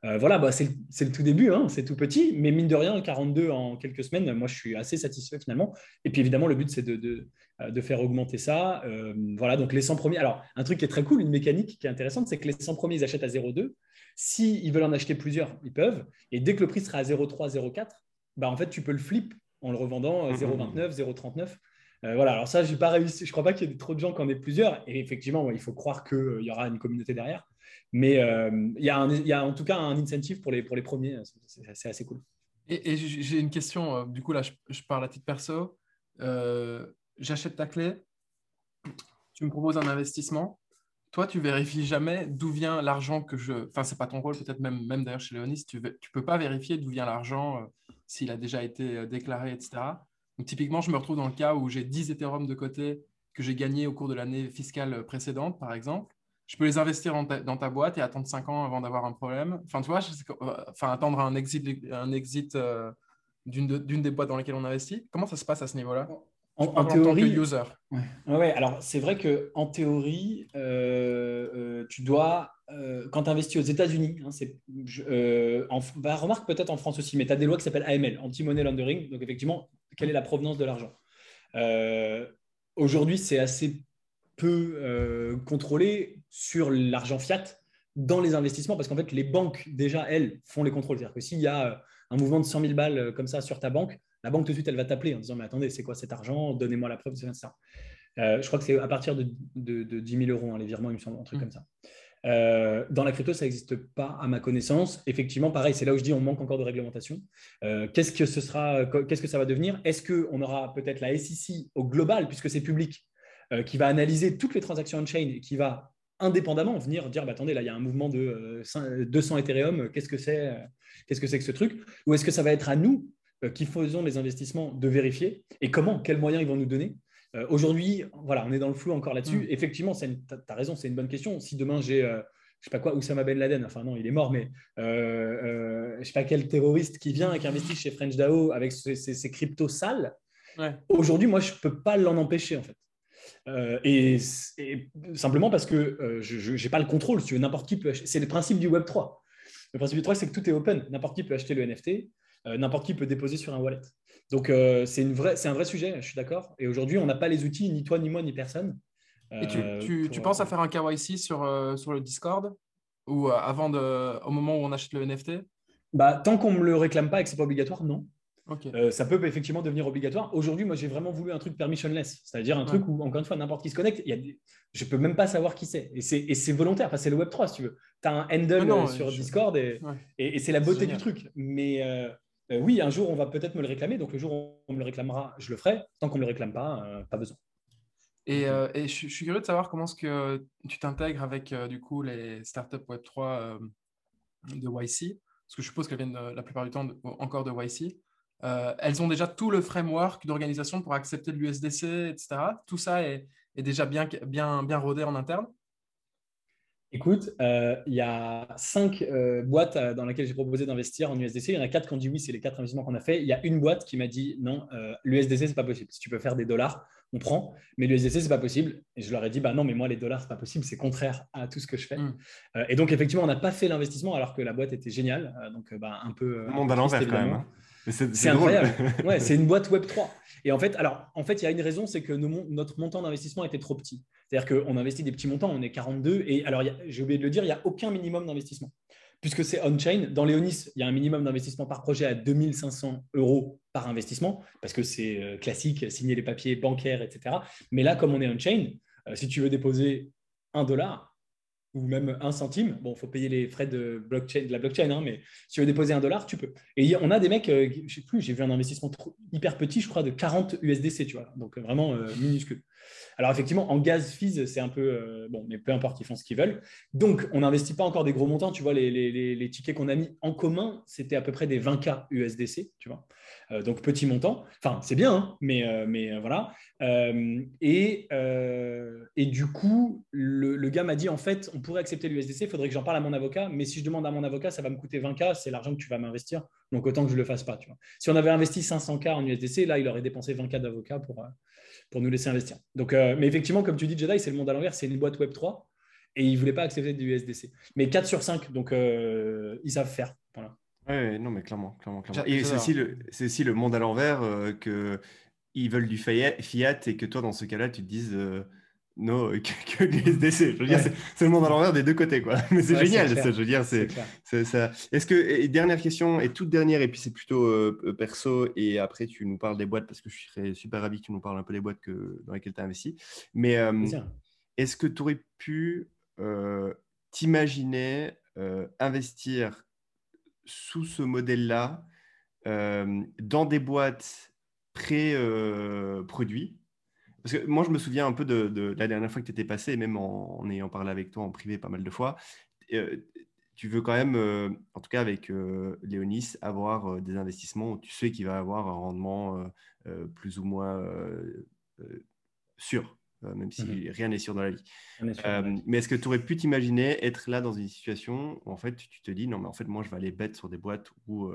voilà, bah, c'est le, tout début, hein, c'est tout petit, mais mine de rien, 42 en quelques semaines, moi je suis assez satisfait finalement. Et puis évidemment, le but c'est de, de, faire augmenter ça. voilà, donc les 100 premiers. Alors, un truc qui est très cool, une mécanique qui est intéressante, c'est que les 100 premiers, ils achètent à 0,2. S'ils veulent en acheter plusieurs, ils peuvent. Et dès que le prix sera à 0,3, 0,4, bah, en fait, tu peux le flip en le revendant 0,29, euh, 0,39. Mmh, mmh. Euh, voilà, alors ça, j'ai pas réussi. Je crois pas qu'il y ait trop de gens qui en aient plusieurs. Et effectivement, il faut croire qu'il euh, y aura une communauté derrière. Mais il, y a il, y a en tout cas un incentive pour les, pour les premiers. C'est assez cool. Et, j'ai une question. Du coup, là, je, parle à titre perso. J'achète ta clé. Tu me proposes un investissement. Toi, tu vérifies jamais d'où vient l'argent que je. Enfin, c'est pas ton rôle, peut-être même, même d'ailleurs chez Léonis. Tu, tu peux pas vérifier d'où vient l'argent s'il a déjà été euh, déclaré, etc. Donc, typiquement, je me retrouve dans le cas où j'ai 10 Ethereum de côté que j'ai gagné au cours de l'année fiscale précédente, par exemple. Je peux les investir dans ta, boîte et attendre 5 ans avant d'avoir un problème. Enfin, tu vois, euh, enfin, attendre un exit, un exit euh, d'une des boîtes dans lesquelles on investit. Comment ça se passe à ce niveau-là? En, théorie, user. Ouais. alors c'est vrai que en théorie, tu dois euh, quand tu investis aux États-Unis, hein, euh, bah, remarque peut-être en France aussi, mais tu as des lois qui s'appellent AML, Anti-Money Laundering. Donc, effectivement, quelle est la provenance de l'argent? Euh, Aujourd'hui, c'est assez peu contrôlé sur l'argent fiat dans les investissements parce qu'en fait, les banques, déjà, elles, font les contrôles. C'est-à-dire que s'il y a un mouvement de 100 000 balles comme ça sur ta banque, la banque tout de suite, elle va t'appeler en disant Mais attendez, c'est quoi cet argent? Donnez-moi la preuve, c'est ça. je crois que c'est à partir de, de, 10 000 euros, hein, les virements, il me semble, un truc mmh. comme ça. Euh, dans la crypto, ça n'existe pas à ma connaissance. Effectivement, pareil, c'est là où je dis on manque encore de réglementation. Euh, qu'est-ce que ce sera Qu'est-ce que ça va devenir? Est-ce qu'on aura peut-être la SEC au global, puisque c'est public, euh, qui va analyser toutes les transactions on-chain et qui va indépendamment venir dire bah, attendez, là, il y a un mouvement de 200 Ethereum, qu'est-ce que c'est Qu'est-ce que c'est que ce truc? Ou est-ce que ça va être à nous qui faisons les investissements de vérifier? Et comment, quels moyens ils vont nous donner? Aujourd'hui, voilà, on est dans le flou encore là-dessus. Mm. Effectivement, tu as raison, c'est une bonne question. Si demain j'ai je sais pas quoi, Oussama Ben Laden, enfin non, il est mort, mais euh, euh, je sais pas quel terroriste qui vient et qui investit chez French DAO avec ses, cryptos sales. Aujourd'hui, moi, je peux pas l'en empêcher en fait. Euh, et, simplement parce que euh, je n'ai pas le contrôle. Si n'importe qui peut C'est le principe du Web 3. Le principe du 3, c'est que tout est open. N'importe qui peut acheter le NFT, n'importe qui peut déposer sur un wallet. Donc, c'est un vrai sujet, je suis d'accord. Et aujourd'hui, on n'a pas les outils, ni toi, ni moi, ni personne, et tu, euh, tu, penses à faire un KYC sur, euh, sur le Discord ou euh, avant de, au moment où on achète le NFT bah, Tant qu'on ne me le réclame pas et que ce n'est pas obligatoire, non. ça peut effectivement devenir obligatoire. Aujourd'hui, moi, j'ai vraiment voulu un truc permissionless, c'est-à-dire un truc où, encore une fois, n'importe qui se connecte. Il y a Je ne peux même pas savoir qui c'est. Et c'est volontaire. Enfin, c'est le Web3, si tu veux. Tu as un handle sur Discord et, et, c'est la beauté du truc. Mais oui, un jour, on va peut-être me le réclamer. Donc, le jour où on me le réclamera, je le ferai. Tant qu'on ne me le réclame pas, pas besoin. Et, euh, je, suis curieux de savoir comment est-ce que tu t'intègres avec euh, du coup les startups Web3 euh, de YC, parce que je suppose qu'elles viennent la plupart du temps encore de YC. elles ont déjà tout le framework d'organisation pour accepter l'USDC, etc. Tout ça est, déjà bien, bien rodé en interne Écoute, il y a cinq boîtes dans lesquelles j'ai proposé d'investir en USDC. Il y en a quatre qui ont dit oui, c'est les quatre investissements qu'on a fait. Il y a une boîte qui m'a dit non, l'USDC, c'est pas possible. Si tu peux faire des dollars, on prend. Mais l'USDC, c'est pas possible. Et je leur ai dit, bah non, mais moi, les dollars, c'est pas possible, c'est contraire à tout ce que je fais. Hmm. Euh, et donc, effectivement, on n'a pas fait l'investissement alors que la boîte était géniale. Euh, donc, euh, bah, un peu. Le monde à l'envers, quand même. C'est incroyable. [LAUGHS] ouais, c'est une boîte Web 3. Et en fait, alors, en fait, il y a une raison, c'est que notre montant d'investissement était trop petit. C'est-à-dire qu'on investit des petits montants, on est 42. Et alors, j'ai oublié de le dire, il n'y a aucun minimum d'investissement puisque c'est on-chain. Dans Léonis, il y a un minimum d'investissement par projet à 2500 euros par investissement, parce que c'est euh, classique, signer les papiers bancaires, etc. Mais là, comme on est on-chain, euh, si tu veux déposer un dollar, ou même un centime. Bon, il faut payer les frais de, blockchain, de la blockchain, hein, mais si tu veux déposer un dollar, tu peux. Et on a des mecs, euh, je sais plus, j'ai vu un investissement hyper petit, je crois, de 40 USDC, tu vois, donc vraiment minuscule. Alors effectivement, en gaz fees, c'est un peu euh, bon, mais peu importe, ils font ce qu'ils veulent. Donc, on n'investit pas encore des gros montants. Tu vois, les, tickets qu'on a mis en commun, c'était à peu près des 20K USDC, tu vois. Euh, donc petit montant. Enfin, c'est bien, hein, mais, euh, mais voilà. Et, et, du coup, le, gars m'a dit en fait, on pourrait accepter l'USDC, il faudrait que j'en parle à mon avocat, mais si je demande à mon avocat, ça va me coûter 20K, c'est l'argent que tu vas m'investir. Donc autant que je ne le fasse pas. Tu vois. Si on avait investi 500K en USDC, là, il aurait dépensé 20K d'avocat pour, pour nous laisser investir. Donc, euh, mais effectivement, comme tu dis, Jedi, c'est le monde à l'envers, c'est une boîte Web 3 et ils ne voulaient pas accepter du USDC. Mais 4 sur 5, donc euh, ils savent faire. Voilà. Oui, non, mais clairement. clairement, clairement. Et c'est aussi, le, aussi le monde à l'envers euh, qu'ils veulent du fiat et que toi, dans ce cas-là, tu te dises non, [LAUGHS] que, que l'USDC. Je veux dire, c'est le monde à l'envers des deux côtés, quoi. [LAUGHS] Mais c'est génial, ça. Je veux dire, c'est ça. Est-ce que dernière question et toute dernière et puis c'est plutôt euh, perso et après tu nous parles des boîtes parce que je serais super ravi que tu nous parles un peu des boîtes que, dans lesquelles tu as investi. Mais euh, est-ce que tu aurais pu euh, t'imaginer investir sous ce modèle-là dans des boîtes pré-produits parce que moi, je me souviens un peu de, la dernière fois que tu étais passé, même en, ayant parlé avec toi en privé pas mal de fois. Euh, tu veux quand même, euh, en tout cas avec euh, Léonis, avoir des investissements où tu sais qu'il va avoir un rendement plus ou moins sûr, même si mmh rien n'est sûr dans la vie. mais est-ce que tu aurais pu t'imaginer être là dans une situation où en fait tu te dis non, mais en fait, moi, je vais aller bête sur des boîtes où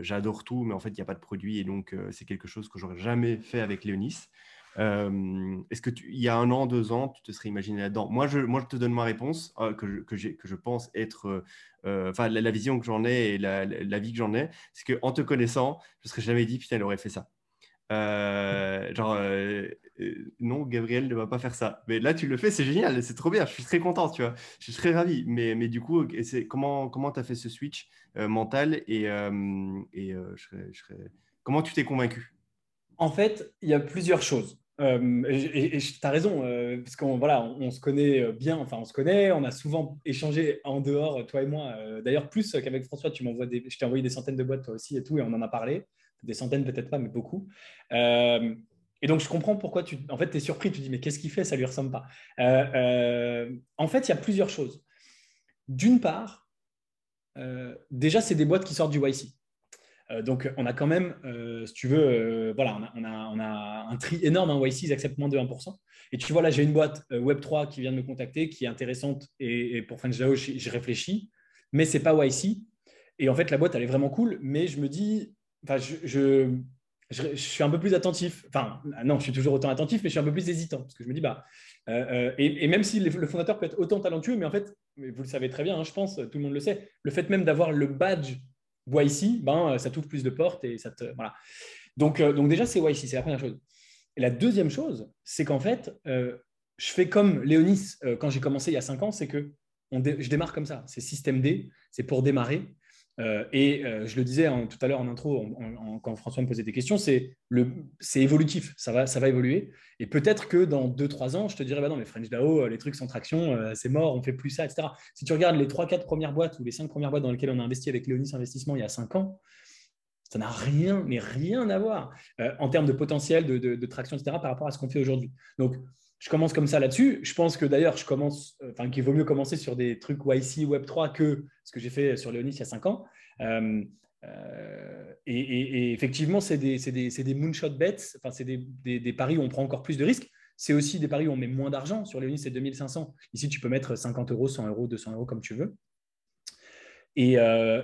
j'adore tout, mais en fait, il n'y a pas de produit et donc c'est quelque chose que j'aurais jamais fait avec Léonis. Est-ce que tu, y a un an, deux ans, tu te serais imaginé là-dedans? Moi je, moi, je te donne ma réponse euh, que, je, que, je pense être, euh, enfin la, vision que j'en ai et la, la, vie que j'en ai, c'est qu'en te connaissant, je ne serais jamais dit putain, elle aurait fait ça. Genre, non, Gabriel ne va pas faire ça. Mais là, tu le fais, c'est génial, c'est trop bien, je suis très content, tu vois, je suis très ravi. Mais, mais du coup, c'est, comment comment tu as fait ce switch mental et, et je serais, comment tu t'es convaincu? En fait, il y a plusieurs choses. Euh, et tu as raison, euh, parce qu'on voilà, on, se connaît euh, bien, enfin on se connaît, on a souvent échangé en dehors, toi et moi. D'ailleurs, plus qu'avec François, tu m'envoies je t'ai envoyé des centaines de boîtes toi aussi et tout, et on en a parlé. Des centaines, peut-être pas, mais beaucoup. et donc, je comprends pourquoi tu en fait, es surpris. Tu dis, mais qu'est-ce qu'il fait? Ça lui ressemble pas. en fait, il y a plusieurs choses. D'une part, déjà, c'est des boîtes qui sortent du YC. donc, on a quand même, si tu veux, voilà, on a, on, a, un tri énorme. Hein, YC, ils acceptent moins de 1%. Et tu vois, là, j'ai une boîte Web3 qui vient de me contacter, qui est intéressante. Et, pour French DAO, je, réfléchis, mais ce n'est pas YC. Et en fait, la boîte, elle est vraiment cool, mais je me dis, enfin, je, je, suis un peu plus attentif. Enfin, non, je suis toujours autant attentif, mais je suis un peu plus hésitant parce que je me dis, bah, euh, euh, et, même si le fondateur peut être autant talentueux, mais en fait, vous le savez très bien, hein, je pense, tout le monde le sait, le fait même d'avoir le badge YC, ben, ça t'ouvre plus de portes et ça te. Voilà. Donc, euh, donc déjà, c'est YC, c'est la première chose. Et la deuxième chose, c'est qu'en fait, je fais comme Léonis quand j'ai commencé il y a cinq ans, c'est que je démarre comme ça. C'est système D, c'est pour démarrer. Euh, et euh, je le disais tout à l'heure en intro, quand François me posait des questions, c'est évolutif, ça va, ça va évoluer. Et peut-être que dans 2-3 ans, je te dirais, bah non, mais French DAO, euh, les trucs sans traction, c'est mort, on fait plus ça, etc. Si tu regardes les 3-4 premières boîtes ou les 5 premières boîtes dans lesquelles on a investi avec Léonis Investissement il y a 5 ans, ça n'a rien, mais rien à voir en termes de potentiel, de, de, traction, etc., par rapport à ce qu'on fait aujourd'hui. Donc, je commence comme ça là-dessus. Je pense que d'ailleurs, je commence, euh, enfin, qu'il vaut mieux commencer sur des trucs YC, Web3 que ce que j'ai fait sur Léonis il y a cinq ans. Euh, euh, et, effectivement, c'est des, des, des, moonshot bets, enfin, c'est des, des, paris où on prend encore plus de risques. C'est aussi des paris où on met moins d'argent. Sur Léonis, c'est 2500. Ici, tu peux mettre 50 euros, 100 euros, 200 euros comme tu veux. Et,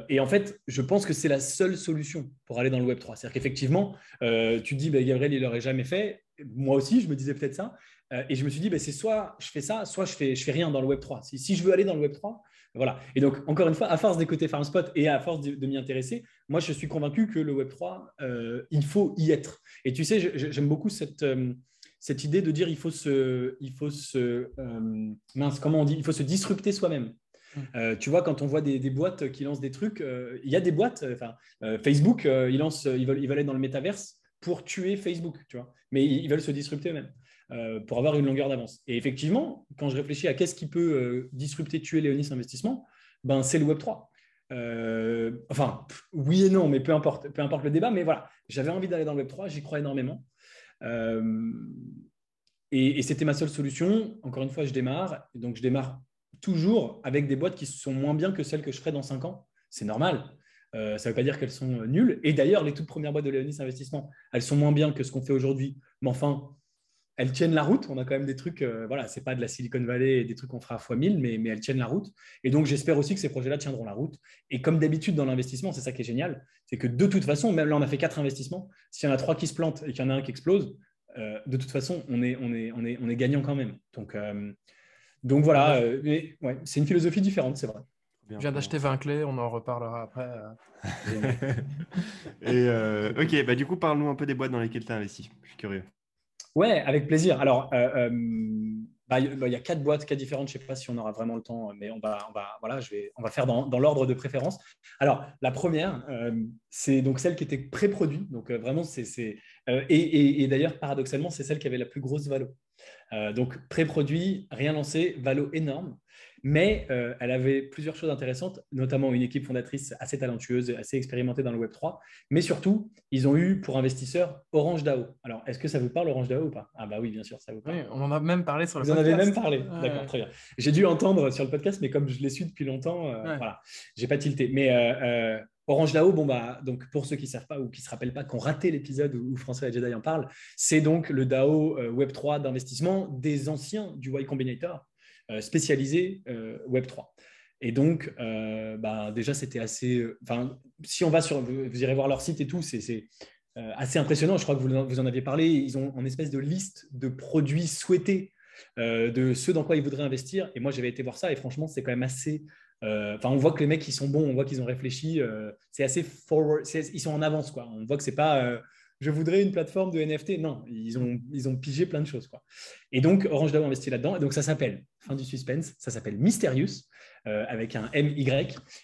et, en fait, je pense que c'est la seule solution pour aller dans le Web 3. C'est-à-dire qu'effectivement, tu te dis, bah, Gabriel, il l'aurait jamais fait. Moi aussi, je me disais peut-être ça. Euh, et je me suis dit, ben, c'est soit je fais ça, soit je fais, je fais rien dans le Web 3. Si, si je veux aller dans le Web 3, voilà. Et donc, encore une fois, à force d'écouter FarmSpot et à force de, m'y intéresser, moi, je suis convaincu que le Web 3, euh, il faut y être. Et tu sais, j'aime beaucoup cette, euh, cette idée de dire il faut se, il faut se mince, comment on dit, il faut se disrupter soi-même. Mmh. tu vois, quand on voit des, des, boîtes qui lancent des trucs, il y a des boîtes, enfin, Facebook, ils, lancent, ils, veulent, ils veulent aller dans le métaverse pour tuer Facebook, tu vois, mais ils veulent se disrupter eux-mêmes. Euh, pour avoir une longueur d'avance. Et effectivement, quand je réfléchis à qu'est-ce qui peut euh, disrupter, tuer Léonis Investissement, ben, c'est le Web 3. Euh, enfin, oui et non, mais peu importe, peu importe le débat. Mais voilà, j'avais envie d'aller dans le Web 3, j'y crois énormément. et, c'était ma seule solution. Encore une fois, je démarre. donc, je démarre toujours avec des boîtes qui sont moins bien que celles que je ferai dans 5 ans. C'est normal. ça ne veut pas dire qu'elles sont nulles. Et d'ailleurs, les toutes premières boîtes de Léonis Investissement, elles sont moins bien que ce qu'on fait aujourd'hui. Mais enfin, elles tiennent la route. On a quand même des trucs, euh, voilà, c'est pas de la Silicon Valley et des trucs qu'on fera fois 1000, mais, mais elles tiennent la route. Et donc, j'espère aussi que ces projets-là tiendront la route. Et comme d'habitude dans l'investissement, c'est ça qui est génial, c'est que de toute façon, même là, on a fait quatre investissements. S'il y en a trois qui se plantent et qu'il y en a un qui explose, euh, de toute façon, on est, on est, on est, on est gagnant quand même. Donc, euh, donc voilà, ouais, c'est une philosophie différente, c'est vrai. Je viens d'acheter 20 clés, on en reparlera après. [LAUGHS] et ok, bah du coup, parle-nous un peu des boîtes dans lesquelles tu as investi. Je suis curieux. Ouais, avec plaisir. Alors, euh, euh, bah, il y a quatre boîtes, quatre différentes. Je ne sais pas si on aura vraiment le temps, mais on va, on va, voilà, je vais, on va faire dans, dans l'ordre de préférence. Alors, la première, euh, c'est donc celle qui était pré-produit. Donc, vraiment, c'est. Et, et, et d'ailleurs, paradoxalement, c'est celle qui avait la plus grosse valo. donc, pré-produit, rien lancé, valo énorme. Mais euh, elle avait plusieurs choses intéressantes, notamment une équipe fondatrice assez talentueuse, assez expérimentée dans le Web3. Mais surtout, ils ont eu pour investisseur Orange DAO. Alors, est-ce que ça vous parle, Orange DAO ou pas? Ah, bah oui, bien sûr, ça vous parle. on en a même parlé sur le podcast. Vous en avez même parlé. D'accord, très bien. J'ai dû entendre sur le podcast, mais comme je l'ai su depuis longtemps, euh, voilà, j'ai pas tilté. Mais. Euh, Orange DAO, bon bah, donc pour ceux qui ne savent pas ou qui ne se rappellent pas qu'on raté l'épisode où, François et Jedi en parlent, c'est donc le DAO Web3 d'investissement des anciens du Y Combinator, euh, spécialisé euh, Web3. Et donc, euh, bah, déjà, c'était assez. Enfin, si on va sur. Vous irez voir leur site et tout, c'est assez impressionnant. Je crois que vous, vous, en aviez parlé. Ils ont une espèce de liste de produits souhaités, de ceux dans quoi ils voudraient investir. Et moi, j'avais été voir ça et franchement, c'est quand même assez. Enfin, on voit que les mecs, ils sont bons, on voit qu'ils ont réfléchi. c'est assez forward. Ils sont en avance, quoi. On voit que c'est pas je voudrais une plateforme de NFT. Non, ils ont, ils ont pigé plein de choses. Quoi. Et donc, Orange DAO investi là-dedans. Et donc, ça s'appelle, fin du suspense, ça s'appelle Mysterious, euh, avec un MY.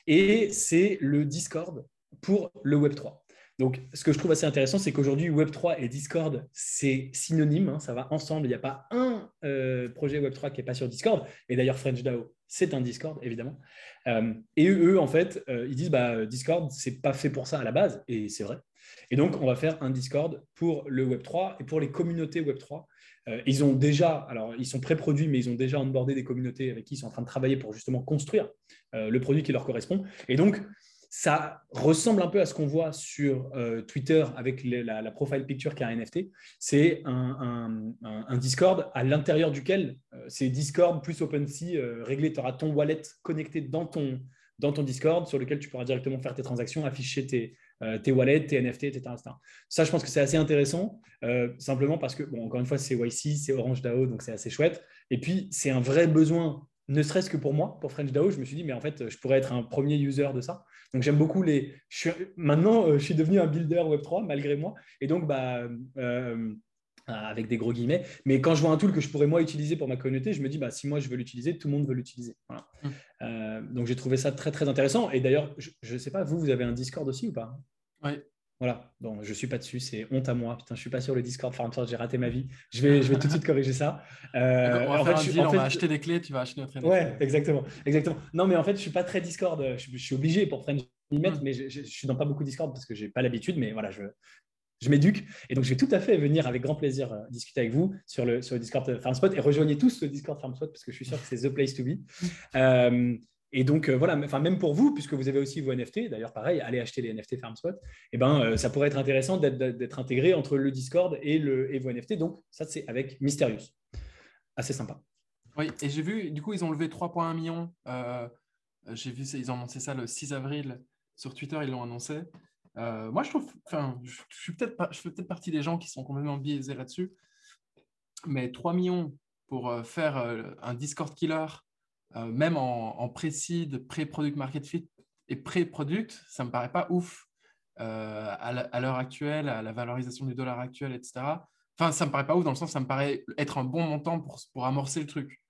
Et c'est le Discord pour le Web3. Donc, ce que je trouve assez intéressant, c'est qu'aujourd'hui, Web3 et Discord, c'est synonyme, hein, ça va ensemble. Il n'y a pas un euh, projet Web3 qui n'est pas sur Discord. Et d'ailleurs, French DAO, c'est un Discord, évidemment. Euh, et eux, en fait, ils disent, bah, Discord, c'est pas fait pour ça à la base. Et c'est vrai. Et donc, on va faire un Discord pour le Web3 et pour les communautés Web3. Euh, ils ont déjà, alors ils sont pré-produits, mais ils ont déjà onboardé des communautés avec qui ils sont en train de travailler pour justement construire euh, le produit qui leur correspond. Et donc, ça ressemble un peu à ce qu'on voit sur euh, Twitter avec la, profile picture qui est un NFT. C'est un, Discord à l'intérieur duquel c'est Discord plus OpenSea réglé. Tu auras ton wallet connecté dans ton, dans ton Discord sur lequel tu pourras directement faire tes transactions, afficher tes, tes wallets, tes NFT, etc., Ça, je pense que c'est assez intéressant, simplement parce que, bon, encore une fois, c'est YC, c'est Orange DAO, donc c'est assez chouette. Et puis, c'est un vrai besoin ne serait-ce que pour moi, pour French DAO, je me suis dit, mais en fait, je pourrais être un premier user de ça. Donc, j'aime beaucoup les. Maintenant, euh, je suis devenu un builder Web3, malgré moi. Et donc, bah, euh, avec des gros guillemets. Mais quand je vois un tool que je pourrais moi utiliser pour ma communauté, je me dis, bah, si moi je veux l'utiliser, tout le monde veut l'utiliser. Mmh. Euh, donc, j'ai trouvé ça très, très intéressant. Et d'ailleurs, je ne sais pas, vous, vous avez un Discord aussi ou pas? Voilà, donc je ne suis pas dessus, c'est honte à moi. Putain, je ne suis pas sur le Discord FarmSword, j'ai raté ma vie. Je vais, je vais tout de suite corriger ça. Euh, on va, en fait, on va acheter des clés, tu vas acheter notre. Ouais, exactement, exactement. Non, mais en fait, je ne suis pas très Discord. Je, suis obligé pour French y mettre, mm. mais je, ne suis dans pas beaucoup Discord parce que je n'ai pas l'habitude. Mais voilà, je, je m'éduque. Et donc, je vais tout à fait venir avec grand plaisir euh, discuter avec vous sur le, sur le Discord FarmSpot et rejoignez tous le Discord FarmSpot parce que je suis sûr que c'est the place to be. Mm. Euh, et donc, euh, voilà, enfin, même pour vous, puisque vous avez aussi vos NFT, d'ailleurs, pareil, allez acheter les NFT FarmSpot, eh ben, euh, ça pourrait être intéressant d'être intégré entre le Discord et, le, et vos NFT. Donc, ça, c'est avec Mysterious. Assez sympa. Oui, et j'ai vu, du coup, ils ont levé 3,1 millions. Euh, j'ai vu, ils ont annoncé ça le 6 avril sur Twitter, ils l'ont annoncé. moi, je trouve, enfin, je, suis peut-être, je fais peut-être partie des gens qui sont complètement biaisés là-dessus, mais 3 millions pour faire un Discord killer euh, même en, en pré-seed, pré-product market fit et pré-product, ça ne me paraît pas ouf euh, à l'heure actuelle, à la valorisation du dollar actuel, etc. Enfin, ça ne me paraît pas ouf dans le sens ça me paraît être un bon montant pour, pour amorcer le truc.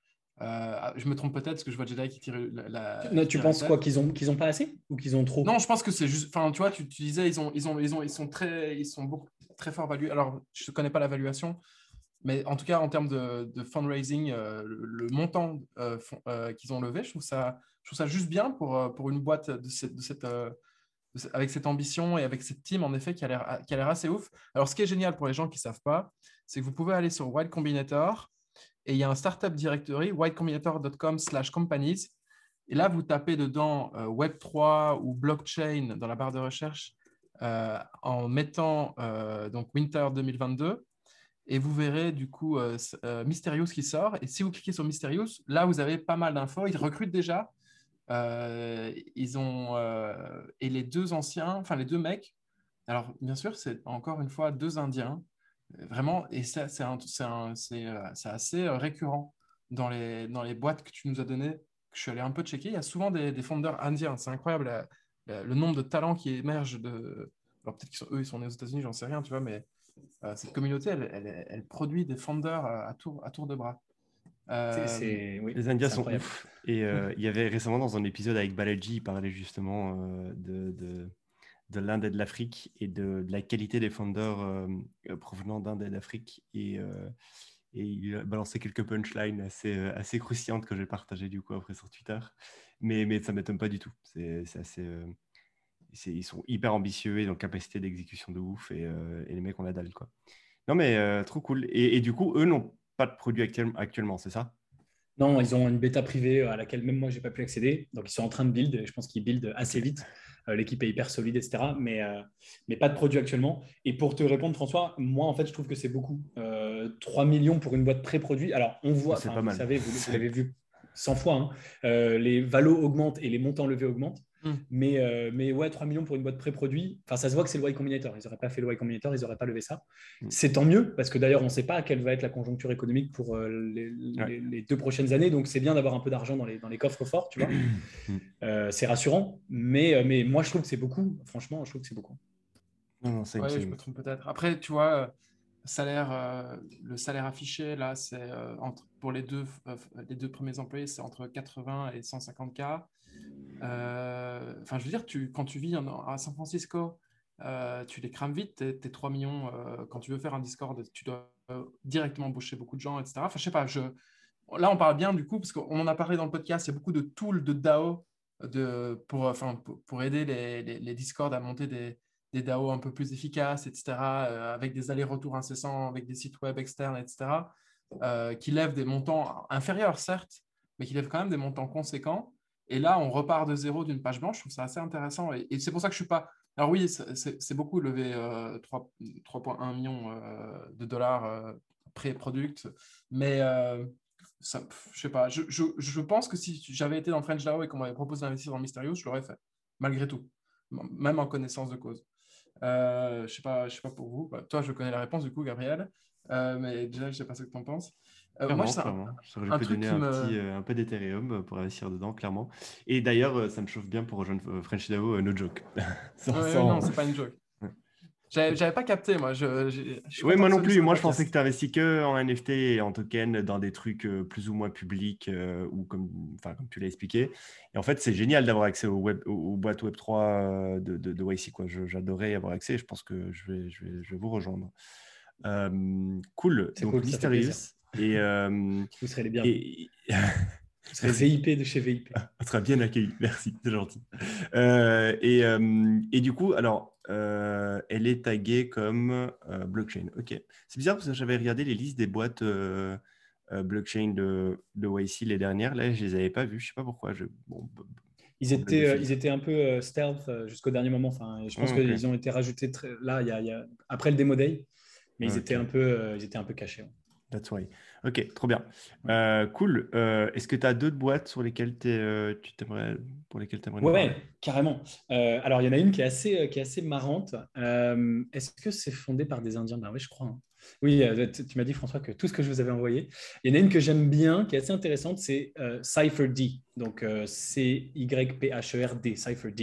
Euh, je me trompe peut-être parce que je vois Jedi qui tire la. tu penses quoi Qu'ils n'ont qu'ils ont pas assez Ou qu'ils ont trop? Non, je pense que c'est juste. Enfin, tu vois, tu, tu, disais, ils, ont, ils, ont, ils, ont, ils sont très. Ils sont beaucoup, très fort valués. Alors, je ne connais pas la valuation, mais en tout cas, en termes de, fundraising, euh, le, montant euh, euh, qu'ils ont levé, je trouve, ça, je trouve ça juste bien pour, pour une boîte de cette, de cette, avec cette ambition et avec cette team, en effet, qui a l'air assez ouf. Alors, ce qui est génial pour les gens qui ne savent pas, c'est que vous pouvez aller sur Wild Combinator et il y a un startup directory, wildcombinator.com slash companies. Et là, vous tapez dedans Web3 ou blockchain dans la barre de recherche en mettant donc Winter 2022 et vous verrez du coup euh, euh, Mysterious qui sort. Et si vous cliquez sur Mysterious, là vous avez pas mal d'infos. Ils recrutent déjà. Euh, ils ont et les deux anciens, enfin les deux mecs. Alors bien sûr, c'est encore une fois deux Indiens, vraiment. Et ça, c'est assez récurrent dans les dans les boîtes que tu nous as données. Que je suis allé un peu checker. Il y a souvent des, des fondeurs indiens. C'est incroyable le nombre de talents qui émergent de. Alors peut-être qu'eux ils sont nés aux États-Unis, j'en sais rien, tu vois, mais euh, cette communauté, elle, produit des fondeurs à tour, à tour de bras. Euh, les Indiens sont ouf. Et euh, [LAUGHS] il y avait récemment dans un épisode avec Balaji, il parlait justement de, de, de l'Inde et de l'Afrique et de, la qualité des fondeurs provenant d'Inde et d'Afrique. Et, et, il a balancé quelques punchlines assez, assez croustillantes que j'ai partagées du coup après sur Twitter. Mais, mais ça ne m'étonne pas du tout. C'est assez ils sont hyper ambitieux et ont capacité d'exécution de ouf et, euh, et, les mecs ont la dalle quoi. Non mais euh, trop cool. Et, du coup, eux n'ont pas de produit actuellement, c'est ça? Non, ils ont une bêta privée à laquelle même moi j'ai pas pu accéder. Donc ils sont en train de build. Et je pense qu'ils build assez vite. Euh, l'équipe est hyper solide, etc. Mais, mais pas de produit actuellement. Et pour te répondre, François, moi en fait je trouve que c'est beaucoup. 3 millions pour une boîte pré-produit. Alors on voit, vous savez, vous, [LAUGHS] l'avez vu 100 fois, hein, les valos augmentent et les montants levés augmentent. Mm. Mais, euh, mais ouais, 3 millions pour une boîte pré-produit, enfin, ça se voit que c'est le Y Combinator. Ils n'auraient pas fait le Y Combinator, ils n'auraient pas levé ça. Mm. C'est tant mieux, parce que d'ailleurs, on ne sait pas quelle va être la conjoncture économique pour euh, les, deux prochaines années. Donc, c'est bien d'avoir un peu d'argent dans les, dans les coffres forts, tu vois. Mm. Euh, c'est rassurant. Mais, mais moi, je trouve que c'est beaucoup. Franchement, je trouve que c'est beaucoup. Non, non, ouais, je me trompe peut-être. Après, tu vois, salaire, le salaire affiché, là, c'est entre, pour les deux, les deux premiers employés, c'est entre 80 et 150 K. Euh, enfin, je veux dire, quand tu vis à San Francisco, euh, tu les crames vite, tes, 3 millions. Euh, quand tu veux faire un Discord, tu dois directement embaucher beaucoup de gens, etc. Enfin, je sais pas, là, on parle bien du coup, parce qu'on en a parlé dans le podcast, il y a beaucoup de tools de DAO pour, aider les, les, Discord à monter des, des DAO un peu plus efficaces, etc., avec des allers-retours incessants, avec des sites web externes, etc., qui lèvent des montants inférieurs, certes, mais qui lèvent quand même des montants conséquents. Et là, on repart de zéro d'une page blanche. Je trouve ça assez intéressant. Et, c'est pour ça que je suis pas. Alors oui, c'est beaucoup levé 3,1 millions de dollars pré-product, mais ça, je sais pas. Je, pense que si j'avais été dans French DAO et qu'on m'avait proposé d'investir dans Mysterious, je l'aurais fait, malgré tout, même en connaissance de cause. Euh, je sais sais pas pour vous. Bah, toi, je connais la réponse du coup, Gabriel, euh, mais déjà, je sais pas ce que tu en penses. Euh, moi, ça, J'aurais pu donner un, petit, euh, un peu d'Ethereum pour investir dedans, clairement. Et d'ailleurs, ça me chauffe bien pour rejoindre French DAO, no joke. [LAUGHS] Non, c'est pas une joke. J'avais pas capté, moi. Je, oui, moi non plus. Moi, je pensais que tu investis que en NFT et en token dans des trucs euh, plus ou moins publics euh, ou comme, enfin, comme tu l'as expliqué. Et en fait, c'est génial d'avoir accès au web, aux, boîtes Web3 euh, de, de, de YC. J'adorais avoir accès. Je pense que je vais, je vais, je vais vous rejoindre. cool. Donc, cool, Mysterious. Et, vous serez les bienvenus. C'est [LAUGHS] VIP de chez VIP. On sera bien accueilli, [LAUGHS] merci, c'est gentil. Euh, et, euh, et, du coup, alors, euh, elle est taguée comme blockchain. Ok. C'est bizarre parce que j'avais regardé les listes des boîtes blockchain de, de YC les dernières. Là, je les avais pas vues. Je sais pas pourquoi. Je... Bon, ils étaient, ils étaient un peu stealth jusqu'au dernier moment. Enfin, je pense ah, qu'ils ont été rajoutés très... là, y, a, y a... après le Demo Day, mais ils, étaient un peu, ils étaient un peu cachés. That's why. Ok, trop bien. Euh, cool. Euh, est-ce que tu as d'autres boîtes sur lesquelles euh, tu t'aimerais, pour lesquelles tu aimerais Ouais, carrément. alors, il y en a une qui est assez, qui est assez marrante. Est-ce que c'est fondé par des Indiens? Ben oui, je crois. Hein. Oui, tu m'as dit, François, que tout ce que je vous avais envoyé. Il y en a une que j'aime bien, qui est assez intéressante, c'est CypherD. Donc, C-Y-P-H-E-R-D, CypherD.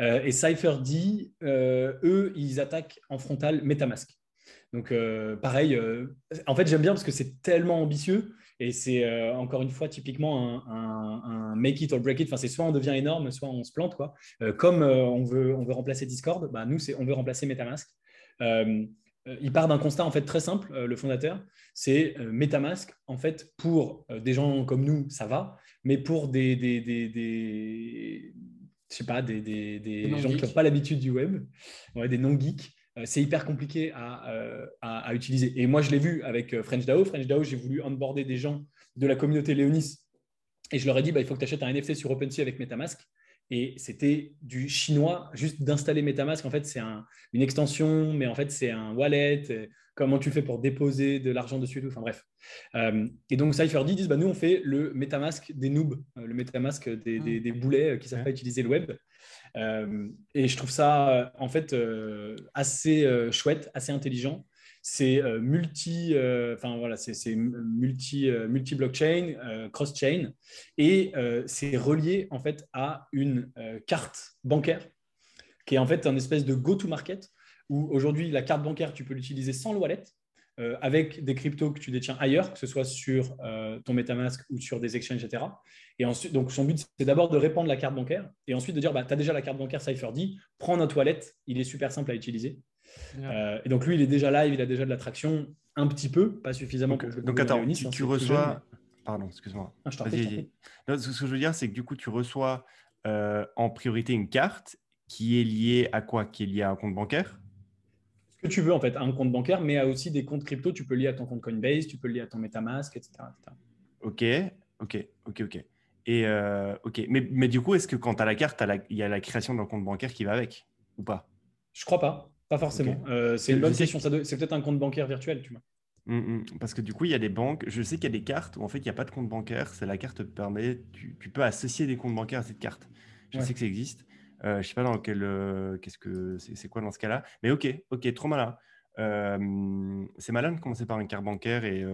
et CypherD, eux, ils attaquent en frontal MetaMask. Donc, euh, pareil, euh, en fait, j'aime bien parce que c'est tellement ambitieux et c'est euh, encore une fois typiquement un, make it or break it. Enfin, c'est soit on devient énorme, soit on se plante. Quoi. comme on, veut, on veut remplacer Discord, bah, nous, on veut remplacer MetaMask. il part d'un constat en fait très simple, le fondateur, c'est MetaMask. En fait, pour des gens comme nous, ça va, mais pour des, des, des, je sais pas, des, des gens qui n'ont pas l'habitude du web, des non-geeks, c'est hyper compliqué euh, à, utiliser. Et moi, je l'ai vu avec euh, French DAO. French DAO, j'ai voulu onboarder des gens de la communauté Léonis et je leur ai dit, bah, il faut que tu achètes un NFT sur OpenSea avec MetaMask. Et c'était du chinois, juste d'installer MetaMask. En fait, c'est une extension, mais en fait, c'est un wallet. Comment tu fais pour déposer de l'argent dessus tout. Enfin bref. et donc, CypherD disent bah, nous, on fait le MetaMask des noobs, le MetaMask des, des, des boulets qui ne savent pas utiliser le web. Euh, et je trouve ça en fait euh, assez euh, chouette, assez intelligent. C'est multi, enfin voilà, c'est multi, multi blockchain, cross chain, et c'est relié en fait à une carte bancaire qui est en fait un espèce de go-to-market où aujourd'hui la carte bancaire tu peux l'utiliser sans le wallet, euh, avec des cryptos que tu détiens ailleurs, que ce soit sur euh, ton MetaMask ou sur des exchanges, etc. Et ensuite, donc son but, c'est d'abord de répandre la carte bancaire et ensuite de dire, bah, tu as déjà la carte bancaire CypherD, prends notre wallet, il est super simple à utiliser. Euh, et donc lui, il est déjà live, il a déjà de l'attraction un petit peu, pas suffisamment donc, pour Donc attends, tu, tu reçois... Pardon, excuse-moi. Ah, ce que je veux dire, c'est que du coup, tu reçois en priorité une carte qui est liée à quoi? Qui est liée à un compte bancaire? Que tu veux en fait, un compte bancaire, mais à aussi des comptes crypto. Tu peux lier à ton compte Coinbase, tu peux lier à ton MetaMask, etc. Ok, ok, ok, ok. Et euh, ok, mais, mais, du coup, est-ce que quand tu as la carte, il y a la création d'un compte bancaire qui va avec ou pas? Je crois pas, pas forcément. Euh, c'est une bonne question. C'est peut-être un compte bancaire virtuel, tu vois. Hum, hum. parce que du coup, il y a des banques. Je sais qu'il y a des cartes où en fait, il n'y a pas de compte bancaire. C'est la carte te permet, tu, tu, peux associer des comptes bancaires à cette carte. Je sais que ça existe. Euh, je ne sais pas dans quel, euh, qu'est-ce que c'est, quoi dans ce cas-là. Mais ok, ok, trop malin. Euh, c'est malin de commencer par une carte bancaire et,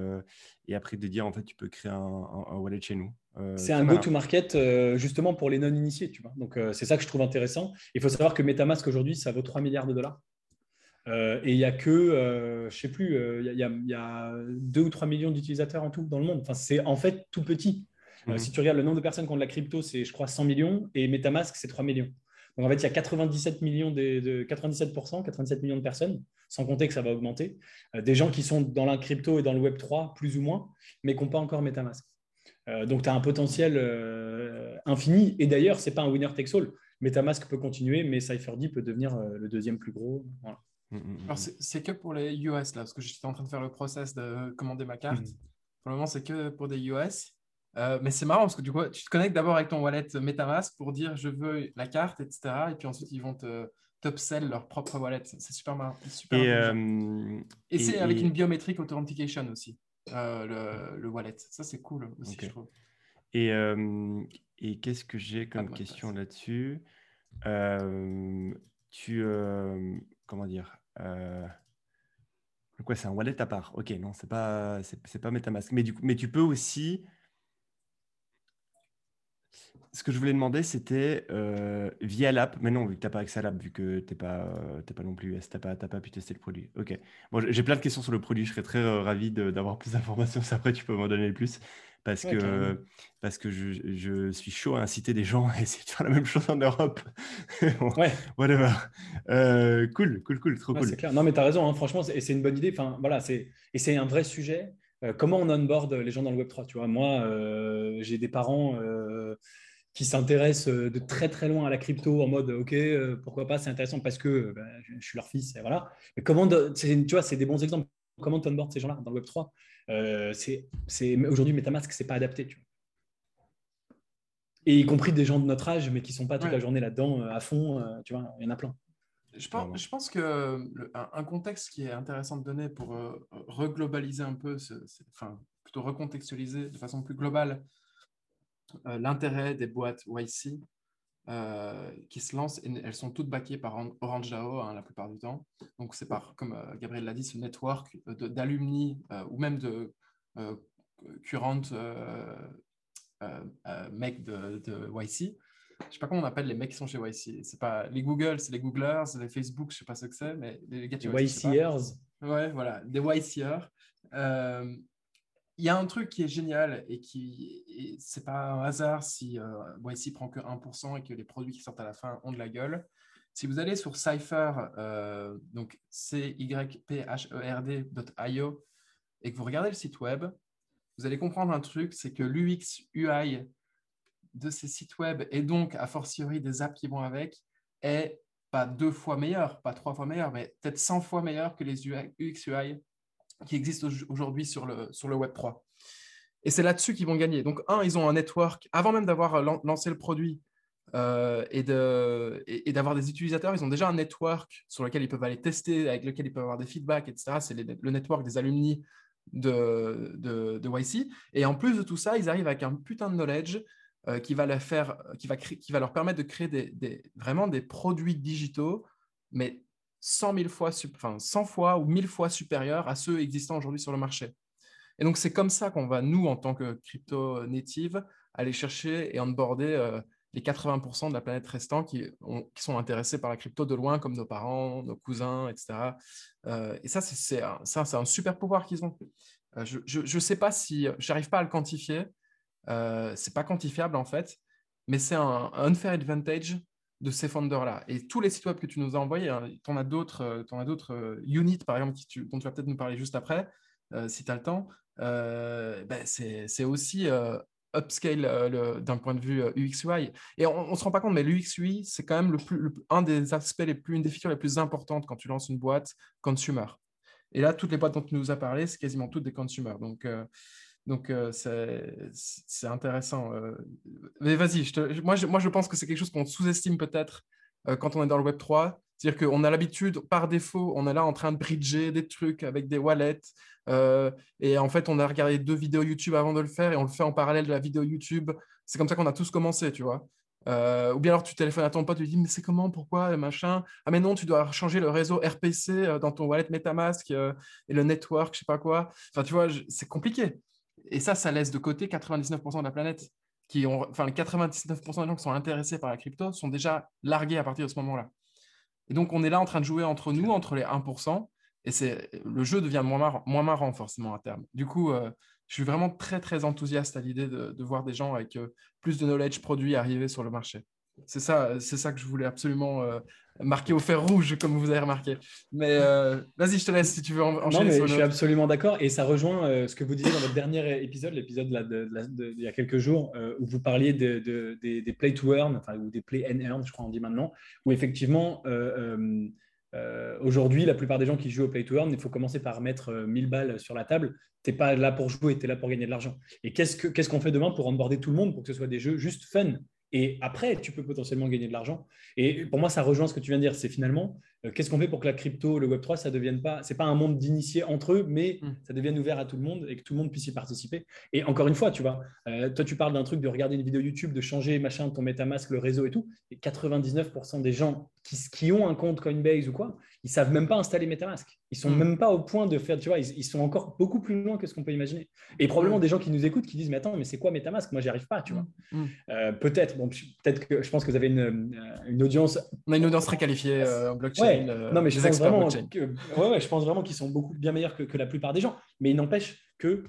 et, après de dire en fait tu peux créer un, wallet chez nous. c'est un go-to-market justement pour les non-initiés, tu vois. Donc c'est ça que je trouve intéressant. Il faut savoir que MetaMask aujourd'hui ça vaut 3 milliards de dollars. et il n'y a que, je ne sais plus, il y, y, a 2 ou 3 millions d'utilisateurs en tout dans le monde. Enfin, c'est en fait tout petit. Mhm. si tu regardes le nombre de personnes qui ont de la crypto, c'est je crois 100 millions et MetaMask c'est 3 millions. Donc en fait, il y a 97 millions de, 97%, 97 millions de personnes, sans compter que ça va augmenter, euh, des gens qui sont dans la crypto et dans le Web 3, plus ou moins, mais qui n'ont pas encore MetaMask. Euh, donc tu as un potentiel euh, infini. Et d'ailleurs, ce n'est pas un winner takes all. MetaMask peut continuer, mais CypherD peut devenir le deuxième plus gros. Mm, mm, mm, Alors, c'est que pour les US, là, parce que j'étais en train de faire le process de commander ma carte. Pour le moment, c'est que pour des US. Mais c'est marrant parce que du coup, tu te connectes d'abord avec ton wallet MetaMask pour dire je veux la carte, etc. Et puis ensuite, ils vont te top sell leur propre wallet. C'est super marrant. et, c'est avec une biométrique authentication aussi, le, le, wallet. Ça, c'est cool aussi, je trouve. Et, et qu'est-ce que j'ai comme question là-dessus? Tu. comment dire Quoi, c'est un wallet à part Ok, non, c'est pas, c'est, pas MetaMask. Mais, du coup, mais tu peux aussi ce que je voulais demander, c'était euh, via l'app, mais non, vu que tu n'as pas accès à l'app, vu que tu n'es pas, euh, pas non plus US, tu n'as pas, pas, pu tester le produit. Ok. Bon, j'ai plein de questions sur le produit, je serais très euh, ravi d'avoir plus d'informations. [LAUGHS] Après, tu peux m'en donner plus. Parce que, parce que je, je, suis chaud à inciter des gens à essayer de faire la même chose en Europe. [LAUGHS] ouais. Whatever. cool, cool, cool, trop cool. Clair. Non, mais tu as raison, hein, franchement, et c'est une bonne idée. Enfin, voilà, et c'est un vrai sujet. comment on onboard les gens dans le Web3 Tu vois, moi, j'ai des parents qui s'intéressent euh, de très très loin à la crypto en mode ok euh, pourquoi pas c'est intéressant parce que euh, ben, je suis leur fils et voilà. Mais comment tu vois c'est des bons exemples. Comment tu onboard ces gens-là dans le Web 3 c'est aujourd'hui MetaMask c'est pas adapté tu vois. et y compris des gens de notre âge mais qui sont pas toute la journée là-dedans à fond tu vois il y en a plein. Je pense, je pense que un, contexte qui est intéressant de donner pour reglobaliser un peu, enfin plutôt recontextualiser de façon plus globale euh, l'intérêt des boîtes YC euh, qui se lancent, et elles sont toutes backées par Orange DAO hein, la plupart du temps. Donc c'est par, comme euh, Gabriel l'a dit, ce network d'alumni ou même de current mecs de, de, YC. Je sais pas comment on appelle les mecs qui sont chez YC. C'est pas les Google, c'est les Googlers, les Facebook, je sais pas ce que c'est, mais les gars de YCers. Ouais, voilà, des YCers. Il y a un truc qui est génial et qui c'est pas un hasard si euh, YC prend que 1% et que les produits qui sortent à la fin ont de la gueule. Si vous allez sur Cypher, euh, donc c y p h r et que vous regardez le site web, vous allez comprendre un truc, c'est que l'UX UI de ces sites web et donc a fortiori des apps qui vont avec est pas deux fois meilleur, pas trois fois meilleur, mais peut-être 100 fois meilleur que les UX UI qui existent aujourd'hui sur le, sur le Web 3. Et c'est là-dessus qu'ils vont gagner. Donc, un, ils ont un network, avant même d'avoir euh, lancé le produit euh, et, de, et, d'avoir des utilisateurs, ils ont déjà un network sur lequel ils peuvent aller tester, avec lequel ils peuvent avoir des feedbacks, etc. C'est le network des alumni de, de, YC. Et en plus de tout ça, ils arrivent avec un putain de knowledge euh, qui, va faire, qui, va qui va leur permettre de créer des, vraiment des produits digitaux, mais 100 000 fois, enfin 100 fois ou 1000 fois supérieurs à ceux existants aujourd'hui sur le marché. Et donc, c'est comme ça qu'on va, nous, en tant que crypto native, aller chercher et onboarder euh, les 80% de la planète restant qui, sont intéressés par la crypto de loin, comme nos parents, nos cousins, etc. Euh, et ça, c'est un, super pouvoir qu'ils ont. Euh, je ne sais pas si, j'arrive pas à le quantifier, c'est pas quantifiable en fait, mais c'est un, un unfair advantage de ces founders-là. Et tous les sites web que tu nous as envoyés, hein, tu en as d'autres, euh, as d'autres euh, units, par exemple, dont tu vas peut-être nous parler juste après, euh, si tu as le temps. Ben c'est aussi upscale d'un point de vue UX/UI. Et on ne se rend pas compte, mais l'UX/UI, c'est quand même le plus, un des aspects les plus, une des features les plus importantes quand tu lances une boîte consumer. Et là, toutes les boîtes dont tu nous as parlé, c'est quasiment toutes des consumers. Donc, donc, euh, c'est intéressant. Euh. Mais vas-y, moi, je, pense que c'est quelque chose qu'on sous-estime peut-être euh, quand on est dans le Web 3. C'est-à-dire qu'on a l'habitude, par défaut, on est là en train de bridger des trucs avec des wallets. et en fait, on a regardé deux vidéos YouTube avant de le faire et on le fait en parallèle de la vidéo YouTube. C'est comme ça qu'on a tous commencé, tu vois. ou bien alors tu téléphones à ton pote, tu lui dis mais c'est comment, pourquoi, machin. Ah mais non, tu dois changer le réseau RPC dans ton wallet MetaMask et le network, je sais pas quoi. Enfin tu vois, c'est compliqué. Et ça, ça laisse de côté 99% de la planète. Qui ont, enfin, les 99% des gens qui sont intéressés par la crypto sont déjà largués à partir de ce moment-là. Et donc, on est là en train de jouer entre nous, entre les 1%, et c'est, le jeu devient moins marrant, moins forcément à terme. Du coup, euh, je suis vraiment très, très enthousiaste à l'idée de, voir des gens avec euh, plus de knowledge produit arriver sur le marché. C'est ça, c'est ça que je voulais absolument euh, marquer au fer rouge, comme vous avez remarqué. Mais euh, vas-y, je te laisse si tu veux en, enchaîner. Non, mais je suis absolument d'accord. Et ça rejoint euh, ce que vous disiez dans votre dernier épisode, l'épisode d'il y a quelques jours, où vous parliez des, play to earn, enfin, ou des play and earn, je crois on dit maintenant, où effectivement, aujourd'hui, la plupart des gens qui jouent au Play to Earn, il faut commencer par mettre 1000 balles sur la table. Tu n'es pas là pour jouer, tu es là pour gagner de l'argent. Et qu'est-ce qu'on fait demain pour onboarder tout le monde pour que ce soit des jeux juste fun? Et après, tu peux potentiellement gagner de l'argent. Et pour moi, ça rejoint ce que tu viens de dire. C'est finalement, qu'est-ce qu'on fait pour que la crypto, le Web3, ça devienne pas, c'est pas un monde d'initiés entre eux, mais hmm. ça devienne ouvert à tout le monde et que tout le monde puisse y participer. Et encore une fois, tu vois, euh, toi, tu parles d'un truc de regarder une vidéo YouTube, de changer machin, ton MetaMask, le réseau et tout. Et 99% des gens qui, qui, ont un compte Coinbase ou quoi, ils savent même pas installer MetaMask. Ils sont hmm. même pas au point de faire, tu vois, ils, sont encore beaucoup plus loin que ce qu'on peut imaginer. Et probablement hmm. des gens qui nous écoutent qui disent, mais attends, mais c'est quoi MetaMask? Moi, j'y arrive pas, tu vois. Euh, peut-être, bon, peut-être que je pense que vous avez une, euh, une audience. On a une audience très qualifiée euh, en blockchain. Non, mais je pense vraiment, ouais, ouais, je pense vraiment qu'ils sont beaucoup bien meilleurs que, que, la plupart des gens. Mais il n'empêche que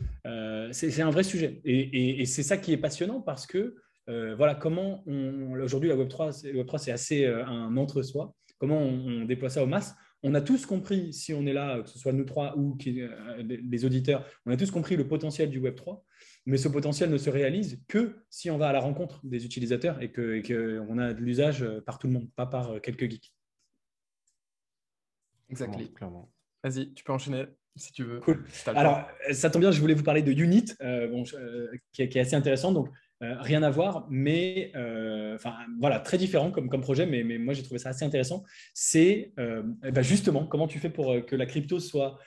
c'est un vrai sujet. Et, et, c'est ça qui est passionnant parce que voilà, comment aujourd'hui la Web 3, Web 3 c'est assez un entre-soi. Comment on, on déploie ça aux masses? On a tous compris, si on est là, que ce soit nous trois ou euh, les auditeurs, on a tous compris le potentiel du Web 3, mais ce potentiel ne se réalise que si on va à la rencontre des utilisateurs et qu'on a de l'usage euh, par tout le monde, pas par euh, quelques geeks. Exactement. Vas-y, tu peux enchaîner si tu veux. Cool. Alors, ça tombe bien, je voulais vous parler de Unit, qui, est, assez intéressant. Donc, euh, rien à voir, mais euh, enfin voilà, très différent comme, comme projet, mais, mais moi j'ai trouvé ça assez intéressant. C'est euh, eh ben, justement comment tu fais pour que la crypto soit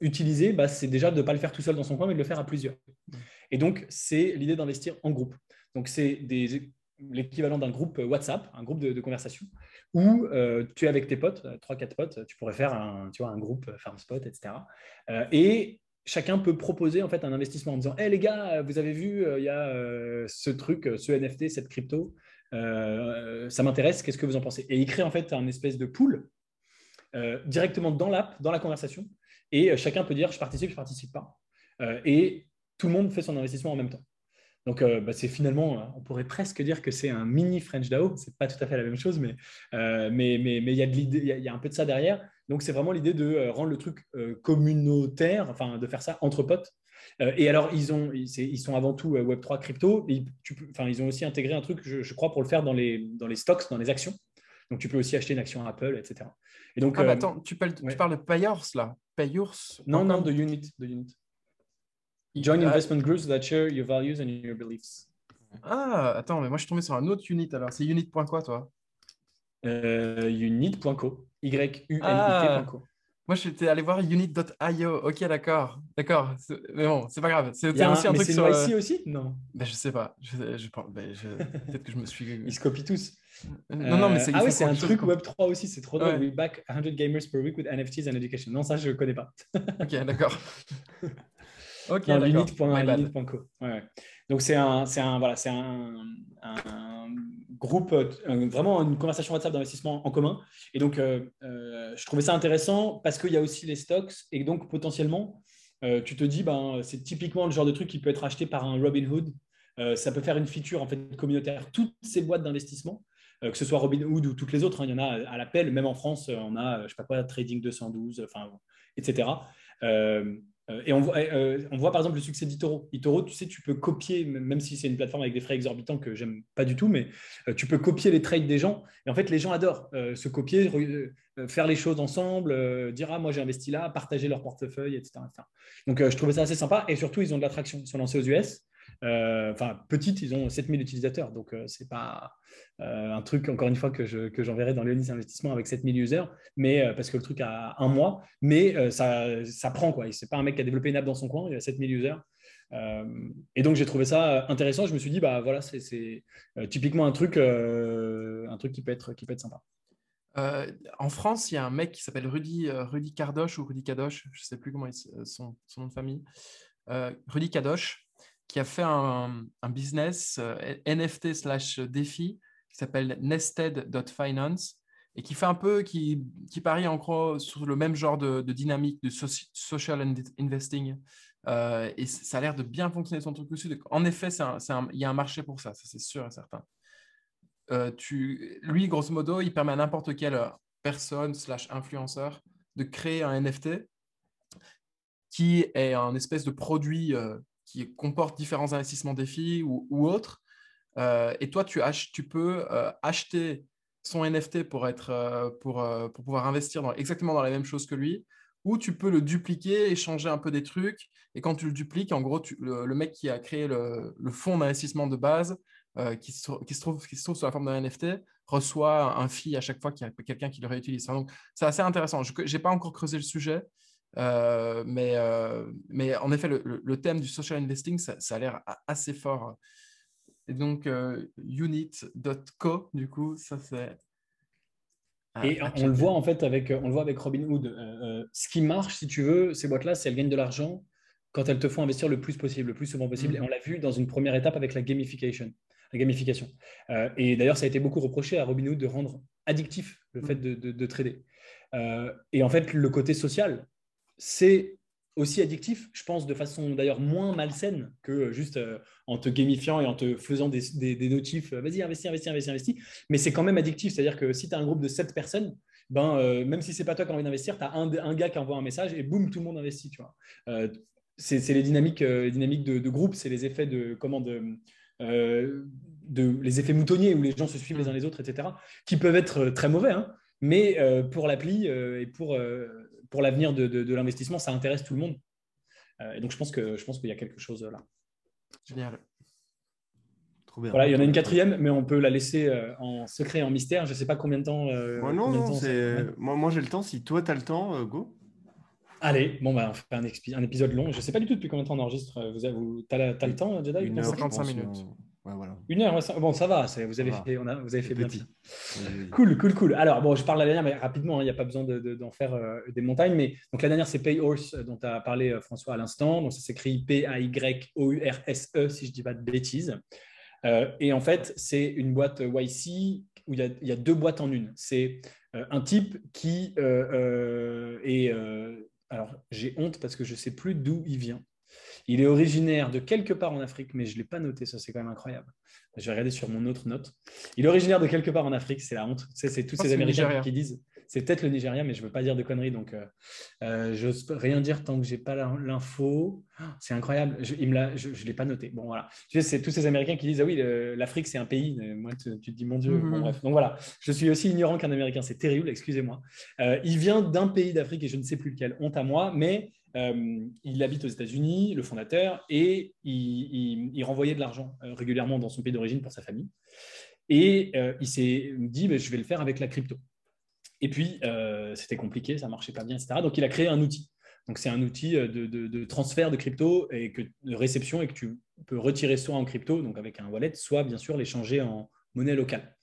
utilisée? Bah, c'est déjà de ne pas le faire tout seul dans son coin, mais de le faire à plusieurs. Et donc c'est l'idée d'investir en groupe. Donc c'est l'équivalent d'un groupe WhatsApp, un groupe de, conversation, où tu es avec tes potes, 3-4 potes, tu pourrais faire un, tu vois, un groupe FarmSpot, etc. et chacun peut proposer en fait un investissement en disant Hé les gars, vous avez vu, euh, il y a euh, ce truc, ce NFT, cette crypto, euh, ça m'intéresse, qu'est-ce que vous en pensez? Et il crée en fait un espèce de pool directement dans l'app, dans la conversation, et chacun peut dire je participe, je participe pas. et tout le monde fait son investissement en même temps. Donc, bah, c'est finalement, on pourrait presque dire que c'est un mini French DAO. C'est pas tout à fait la même chose, mais mais mais mais il y a de l'idée, il y, a un peu de ça derrière. Donc, c'est vraiment l'idée de euh, rendre le truc euh, communautaire, enfin, de faire ça entre potes. Euh, et alors, ils, ont, ils, sont avant tout Web3 crypto. Et enfin, ils ont aussi intégré un truc, je, crois, pour le faire dans les, dans les stocks, dans les actions. Donc, tu peux aussi acheter une action Apple, etc. Et donc, ah, attends, tu parles, tu parles de Payors, là Payors Non, non, de Unit. De unit. Join investment groups that share your values and your beliefs. Ah, attends, mais moi, je suis tombé sur un autre Unit, alors. C'est unit.quoi, toi? Unit.co. Y-U-N-I-T.co. Ah. Moi, j'étais allé voir unit.io. Ok, d'accord. D'accord. Mais bon, c'est pas grave. C'était aussi un, truc sur. C'est euh, aussi? Non. Ben, je sais pas. Je, ben, Peut-être que je me suis. Ils se copient tous. Non, non, mais c'est. Ah oui, c'est un truc Web3 aussi. C'est trop drôle. We back 100 gamers per week with NFTs and education. Non, ça, je connais pas. ok, d'accord. [LAUGHS] ok. Ouais. Donc, c'est un, un, voilà, un, un, groupe, euh, vraiment une conversation WhatsApp d'investissement en commun. Et donc, euh, euh, je trouvais ça intéressant parce qu'il y a aussi les stocks et donc potentiellement, tu te dis, ben, c'est typiquement le genre de truc qui peut être acheté par un Robinhood. ça peut faire une feature en fait communautaire. Toutes ces boîtes d'investissement, que ce soit Robinhood ou toutes les autres, hein, il y en a à l'appel. Même en France, on a, je sais pas quoi, Trading 212, enfin, etc. Euh, et euh, on voit, par exemple le succès d'Itoro. Itoro, tu sais, tu peux copier, même si c'est une plateforme avec des frais exorbitants que j'aime pas du tout, mais euh, tu peux copier les trades des gens. Et en fait, les gens adorent se copier, faire les choses ensemble, dire ah moi j'ai investi là, partager leur portefeuille, etc. Donc je trouvais ça assez sympa. Et surtout, ils ont de l'attraction. Ils sont lancés aux US. Euh, enfin, petite, ils ont 7000 utilisateurs. Donc, euh, c'est pas euh, un truc, encore une fois, que, j'enverrai dans Léonis Investissement avec 7000 users, mais, parce que le truc a un mois. Mais ça, ça prend, quoi. C'est pas un mec qui a développé une app dans son coin, il a 7000 users. et donc, j'ai trouvé ça intéressant. Je me suis dit, bah voilà, c'est typiquement un truc, un truc qui, peut être, qui peut être sympa. en France, il y a un mec qui s'appelle Rudy, Rudy Cardoche ou Rudy Kadosh, je sais plus comment est son, son, nom de famille. Rudy Kadosh, qui a fait un, business euh, NFT slash défi qui s'appelle nested.finance et qui fait un peu, qui, qui parie en gros sur le même genre de, dynamique de social investing. Euh, et ça a l'air de bien fonctionner son truc aussi. En effet, il y a un marché pour ça, ça c'est sûr et certain. Euh, tu, lui, grosso modo, il permet à n'importe quelle personne slash influenceur de créer un NFT qui est un espèce de produit qui comporte différents investissements défis ou, ou autres. Euh, et toi, tu, tu peux euh, acheter son NFT pour, être, pour, pour pouvoir investir dans, exactement dans la même chose que lui, ou tu peux le dupliquer, échanger un peu des trucs. Et quand tu le dupliques, en gros, le, mec qui a créé le, le fonds d'investissement de base, qui, se, qui, se trouve, qui se trouve sous la forme d'un NFT, reçoit un fee à chaque fois qu'il y a quelqu'un qui le réutilise. Donc, c'est assez intéressant. Je n'ai pas encore creusé le sujet, euh, mais, euh, mais en effet, le, thème du social investing, ça, a l'air assez fort. Et donc, euh, unit.co, du coup, ça c'est. Et on le voit en fait avec, on le voit avec Robinhood. ce qui marche, si tu veux, ces boîtes-là, c'est elles gagnent de l'argent quand elles te font investir le plus possible, le plus souvent possible. Et on l'a vu dans une première étape avec la gamification la gamification. Euh, et d'ailleurs, ça a été beaucoup reproché à Robinhood de rendre addictif le fait de, de, trader. Euh, et en fait, le côté social, c'est aussi addictif, je pense, de façon d'ailleurs moins malsaine que juste euh, en te gamifiant et en te faisant des, des, notifs, vas-y, investis, investis, investis, investis. Mais c'est quand même addictif, c'est-à-dire que si tu as un groupe de 7 personnes, ben, même si c'est pas toi qui as envie d'investir, tu as un, un, gars qui envoie un message et boum, tout le monde investit. Tu vois. c'est les dynamiques, dynamiques de, de, groupe, c'est les effets de, comment, de, euh, de, les effets moutonniers où les gens se suivent les uns les autres, etc., qui peuvent être euh, très mauvais. Hein. mais euh, pour l'appli et pour, pour l'avenir de, de, l'investissement, ça intéresse tout le monde. et donc, je pense, que, je pense qu'il y a quelque chose là. Génial. Trop bien. Voilà, il y en a une quatrième, mais on peut la laisser en secret, en mystère. Je ne sais pas combien de temps. moi, non, non, moi, moi j'ai le temps. Si toi, tu as le temps, go. Allez, bon, bah, on fait un, épisode long. Je ne sais pas du tout depuis combien de temps on enregistre. Vous, vous as, le temps, Jedi Une heure 55 minutes. Ouais, voilà. Une heure, bon, ça va, vous avez fait, on a, vous avez fait petit. Cool, cool, cool. Alors, bon, je parle la dernière, mais rapidement, hein, il n'y a pas besoin d'en de, faire euh, des montagnes. Mais donc, la dernière, c'est Payhorse, euh, dont tu as parlé, euh, François, à l'instant. Donc, ça s'écrit P-A-Y-O-U-R-S-E, si je ne dis pas de bêtises. et en fait, c'est une boîte YC où il y, a, il y a deux boîtes en une. C'est un type qui est alors j'ai honte parce que je ne sais plus d'où il vient. Il est originaire de quelque part en Afrique, mais je ne l'ai pas noté, ça c'est quand même incroyable. Je vais regarder sur mon autre note. Il est originaire de quelque part en Afrique, c'est la honte. C'est tous ces Américains qui disent c'est peut-être le Nigeria, mais je ne veux pas dire de conneries, donc euh, euh je n'ose rien dire tant que je n'ai pas l'info. C'est incroyable, je ne l'ai pas noté. Bon, voilà. Tu sais, c'est tous ces Américains qui disent Ah oui, l'Afrique, c'est un pays. Moi, tu, te dis Mon Dieu. Bon, mhm. bref. Donc voilà, je suis aussi ignorant qu'un Américain. C'est terrible, excusez-moi. Euh, il vient d'un pays d'Afrique et je ne sais plus lequel. Honte à moi, mais euh, il habite aux États-Unis, le fondateur, et il, renvoyait de l'argent régulièrement dans son pays d'origine pour sa famille. Et il s'est dit, je vais le faire avec la crypto. Et puis, euh, c'était compliqué, ça marchait pas bien, etc. Donc, il a créé un outil. Donc, c'est un outil euh, de, transfert de crypto et que, de réception et que tu peux retirer soit en crypto, donc avec un wallet, soit bien sûr l'échanger en monnaie locale.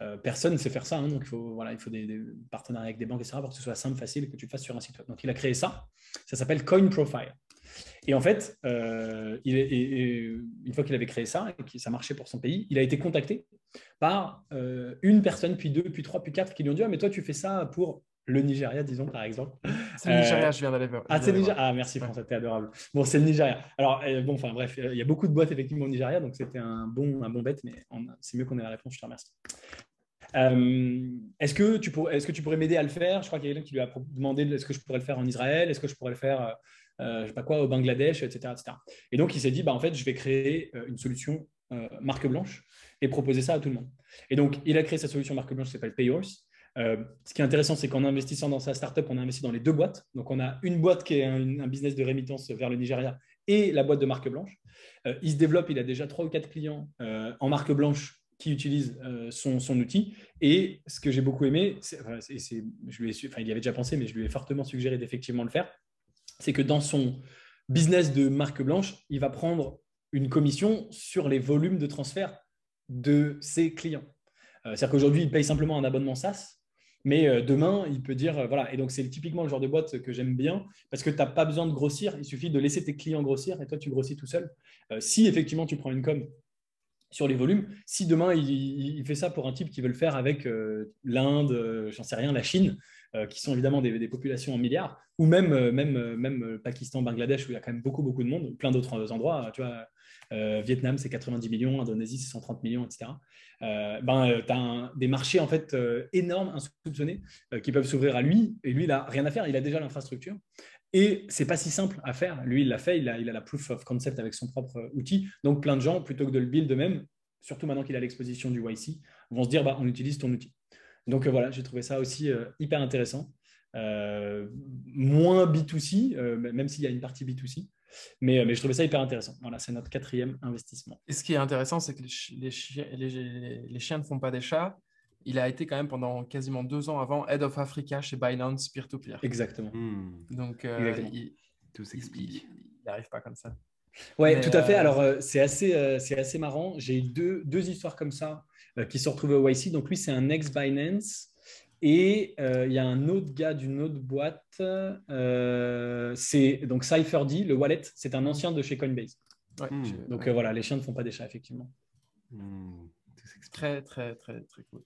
Euh, personne ne sait faire ça, hein, donc il faut, voilà, il faut des, partenariats avec des banques, etc., pour que ce soit simple, facile et que tu fasses sur un site web. Donc, il a créé ça. Ça s'appelle Coin Profile. Et en fait, il une fois qu'il avait créé ça et que ça marchait pour son pays, il a été contacté par euh, une personne, puis deux, puis trois, puis quatre qui lui ont dit ah, mais toi, tu fais ça pour le Nigeria, disons, par exemple. C'est le Nigeria, je viens d'aller voir. Ah, c'est Nigeria. Ah, merci, François, t'es adorable. Bon, c'est le Nigeria. Alors, euh, bon, enfin, bref, il y a beaucoup de boîtes, effectivement, au Nigeria, donc c'était un bon, un bon bête, mais c'est mieux qu'on ait la réponse, je te remercie. Euh, est-ce que, tu pourrais, est-ce que tu pourrais m'aider à le faire? Je crois qu'il y a quelqu'un qui lui a demandé est-ce que je pourrais le faire en Israël? Est-ce que je pourrais le faire, euh, je sais pas quoi, au Bangladesh, etc., etc. Et donc, il s'est dit bah, en fait, je vais créer une solution marque blanche et proposer ça à tout le monde. Et donc, il a créé sa solution marque blanche qui s'appelle Payhorse. Euh, ce qui est intéressant, c'est qu'en investissant dans sa startup, on a investi dans les deux boîtes. Donc, on a une boîte qui est un, business de rémittance vers le Nigeria et la boîte de marque blanche. Euh, il se développe, il a déjà trois ou quatre clients euh, en marque blanche qui utilisent son, son, outil. Et ce que j'ai beaucoup aimé, je lui ai, enfin, il y avait déjà pensé, mais je lui ai fortement suggéré d'effectivement le faire, c'est que dans son business de marque blanche, il va prendre une commission sur les volumes de transfert de ses clients. Euh, c'est-à-dire qu'aujourd'hui, il paye simplement un abonnement SaaS, mais euh, demain, il peut dire, euh, voilà, et donc c'est typiquement le genre de boîte que j'aime bien, parce que tu n'as pas besoin de grossir, il suffit de laisser tes clients grossir, et toi, tu grossis tout seul. si effectivement, tu prends une com sur les volumes, si demain, il, fait ça pour un type qui veut le faire avec l'Inde, j'en sais rien, la Chine, qui sont évidemment des, populations en milliards, ou même, même, même Pakistan, Bangladesh, où il y a quand même beaucoup, beaucoup de monde, plein d'autres endroits, tu vois, euh, Vietnam, c'est 90 millions, Indonésie, c'est 130 millions, etc. Euh, ben, euh, tu as des marchés en fait énormes, insoupçonnés, qui peuvent s'ouvrir à lui. Et lui, il n'a rien à faire, il a déjà l'infrastructure. Et c'est pas si simple à faire. Lui, il l'a fait, il a, la proof of concept avec son propre outil. Donc, plein de gens, plutôt que de le build eux-mêmes, surtout maintenant qu'il a l'exposition du YC, vont se dire bah, on utilise ton outil. Donc voilà, j'ai trouvé ça aussi hyper intéressant. moins B2C, même s'il y a une partie B2C. Mais, je trouvais ça hyper intéressant. Voilà, c'est notre quatrième investissement. Et ce qui est intéressant, c'est que les, chiens ne font pas des chats. Il a été quand même pendant quasiment deux ans avant Head of Africa chez Binance Peer-to-Peer. Exactement. Hmm. Donc, euh, Il, tout s'explique. Il n'arrive pas comme ça. Ouais, tout à fait. Euh, Alors, euh, c'est assez, c'est assez marrant. J'ai eu deux, deux histoires comme ça qui sont retrouvées au YC. Donc, lui, c'est un ex-Binance. Et euh, il y a un autre gars d'une autre boîte, euh, c'est donc CypherD, le wallet, c'est un ancien de chez Coinbase. Hmm. donc euh, voilà, les chiens ne font pas des chats, effectivement. Hmm. Très, très, très, très cool.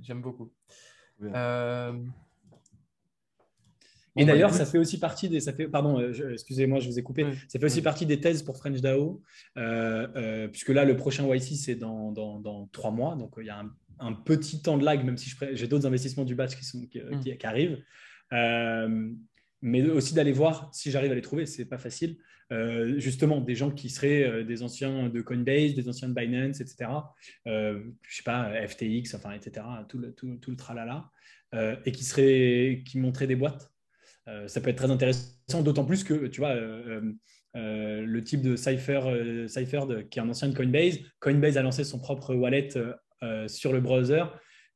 J'aime beaucoup. Et d'ailleurs, ça fait aussi partie des. Ça fait, pardon, excusez-moi, je vous ai coupé. Ça fait aussi partie des thèses pour French DAO, puisque là, le prochain YC, c'est dans, dans, dans, trois mois. Donc, il y a un un petit temps de lag, même si j'ai d'autres investissements du batch qui, sont, qui, mm. arrivent. Euh, mais aussi d'aller voir si j'arrive à les trouver, c'est pas facile. Euh, justement, des gens qui seraient euh, des anciens de Coinbase, des anciens de Binance, etc. je sais pas, FTX, enfin, etc. Tout le, tout, tout le tralala, et qui seraient, qui montraient des boîtes. ça peut être très intéressant, d'autant plus que tu vois. le type de Cypher, Cypher qui est un ancien de Coinbase. Coinbase a lancé son propre wallet euh, sur le browser.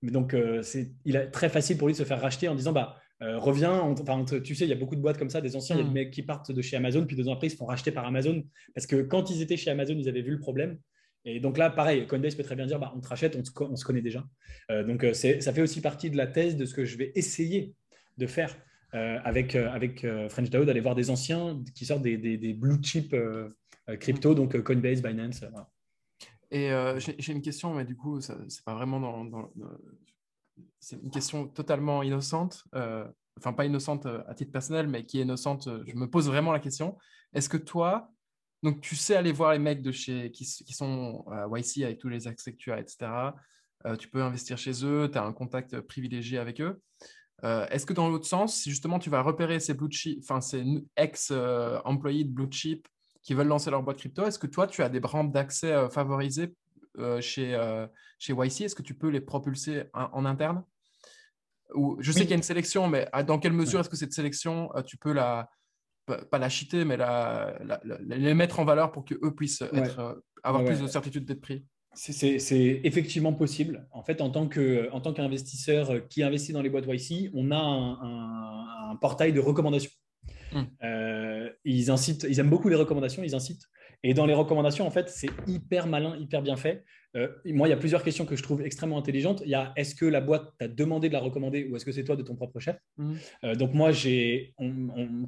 Donc, euh, c'est, il est très facile pour lui de se faire racheter en disant bah, euh, reviens. Enfin, tu sais, il y a beaucoup de boîtes comme ça, des anciens, il y a des mm. mecs qui partent de chez Amazon, puis deux ans après, ils se font racheter par Amazon. Parce que quand ils étaient chez Amazon, ils avaient vu le problème. Et donc là, pareil, Coinbase peut très bien dire bah, on te rachète, on, se connaît déjà. donc, ça fait aussi partie de la thèse de ce que je vais essayer de faire avec, avec French DAO, d'aller voir des anciens qui sortent des, des, blue chip crypto, donc Coinbase, Binance. Voilà. Et euh, j'ai une question, mais du coup, c'est pas vraiment dans. C'est une question totalement innocente, euh, enfin pas innocente euh, à titre personnel, mais qui est innocente. Je me pose vraiment la question. Est-ce que toi, donc tu sais aller voir les mecs de chez qui, sont à YC avec tous les accès que tu as, etc. tu peux investir chez eux, tu as un contact privilégié avec eux. Est-ce que dans l'autre sens, si justement tu vas repérer ces ces ex-employés de blue chip qui veulent lancer leur boîte crypto, est-ce que toi, tu as des branches d'accès euh, favorisées euh, chez, euh, chez YC Est-ce que tu peux les propulser en, interne? Ou, Je sais qu'il y a une sélection, mais dans quelle mesure est-ce que cette sélection, tu peux la, pas la cheater, mais la, les mettre en valeur pour qu'eux puissent être, avoir plus de certitude d'être pris? C'est effectivement possible. En fait, en tant qu'investisseur qui investit dans les boîtes YC, on a un, un portail de recommandations. Hmm. Euh, ils incitent, ils aiment beaucoup les recommandations, ils incitent. Et dans les recommandations, en fait, c'est hyper malin, hyper bien fait. Euh, moi, il y a plusieurs questions que je trouve extrêmement intelligentes. Il y a est-ce que la boîte t'a demandé de la recommander ou est-ce que c'est toi de ton propre chef? Hmm. euh, Donc moi, j'ai,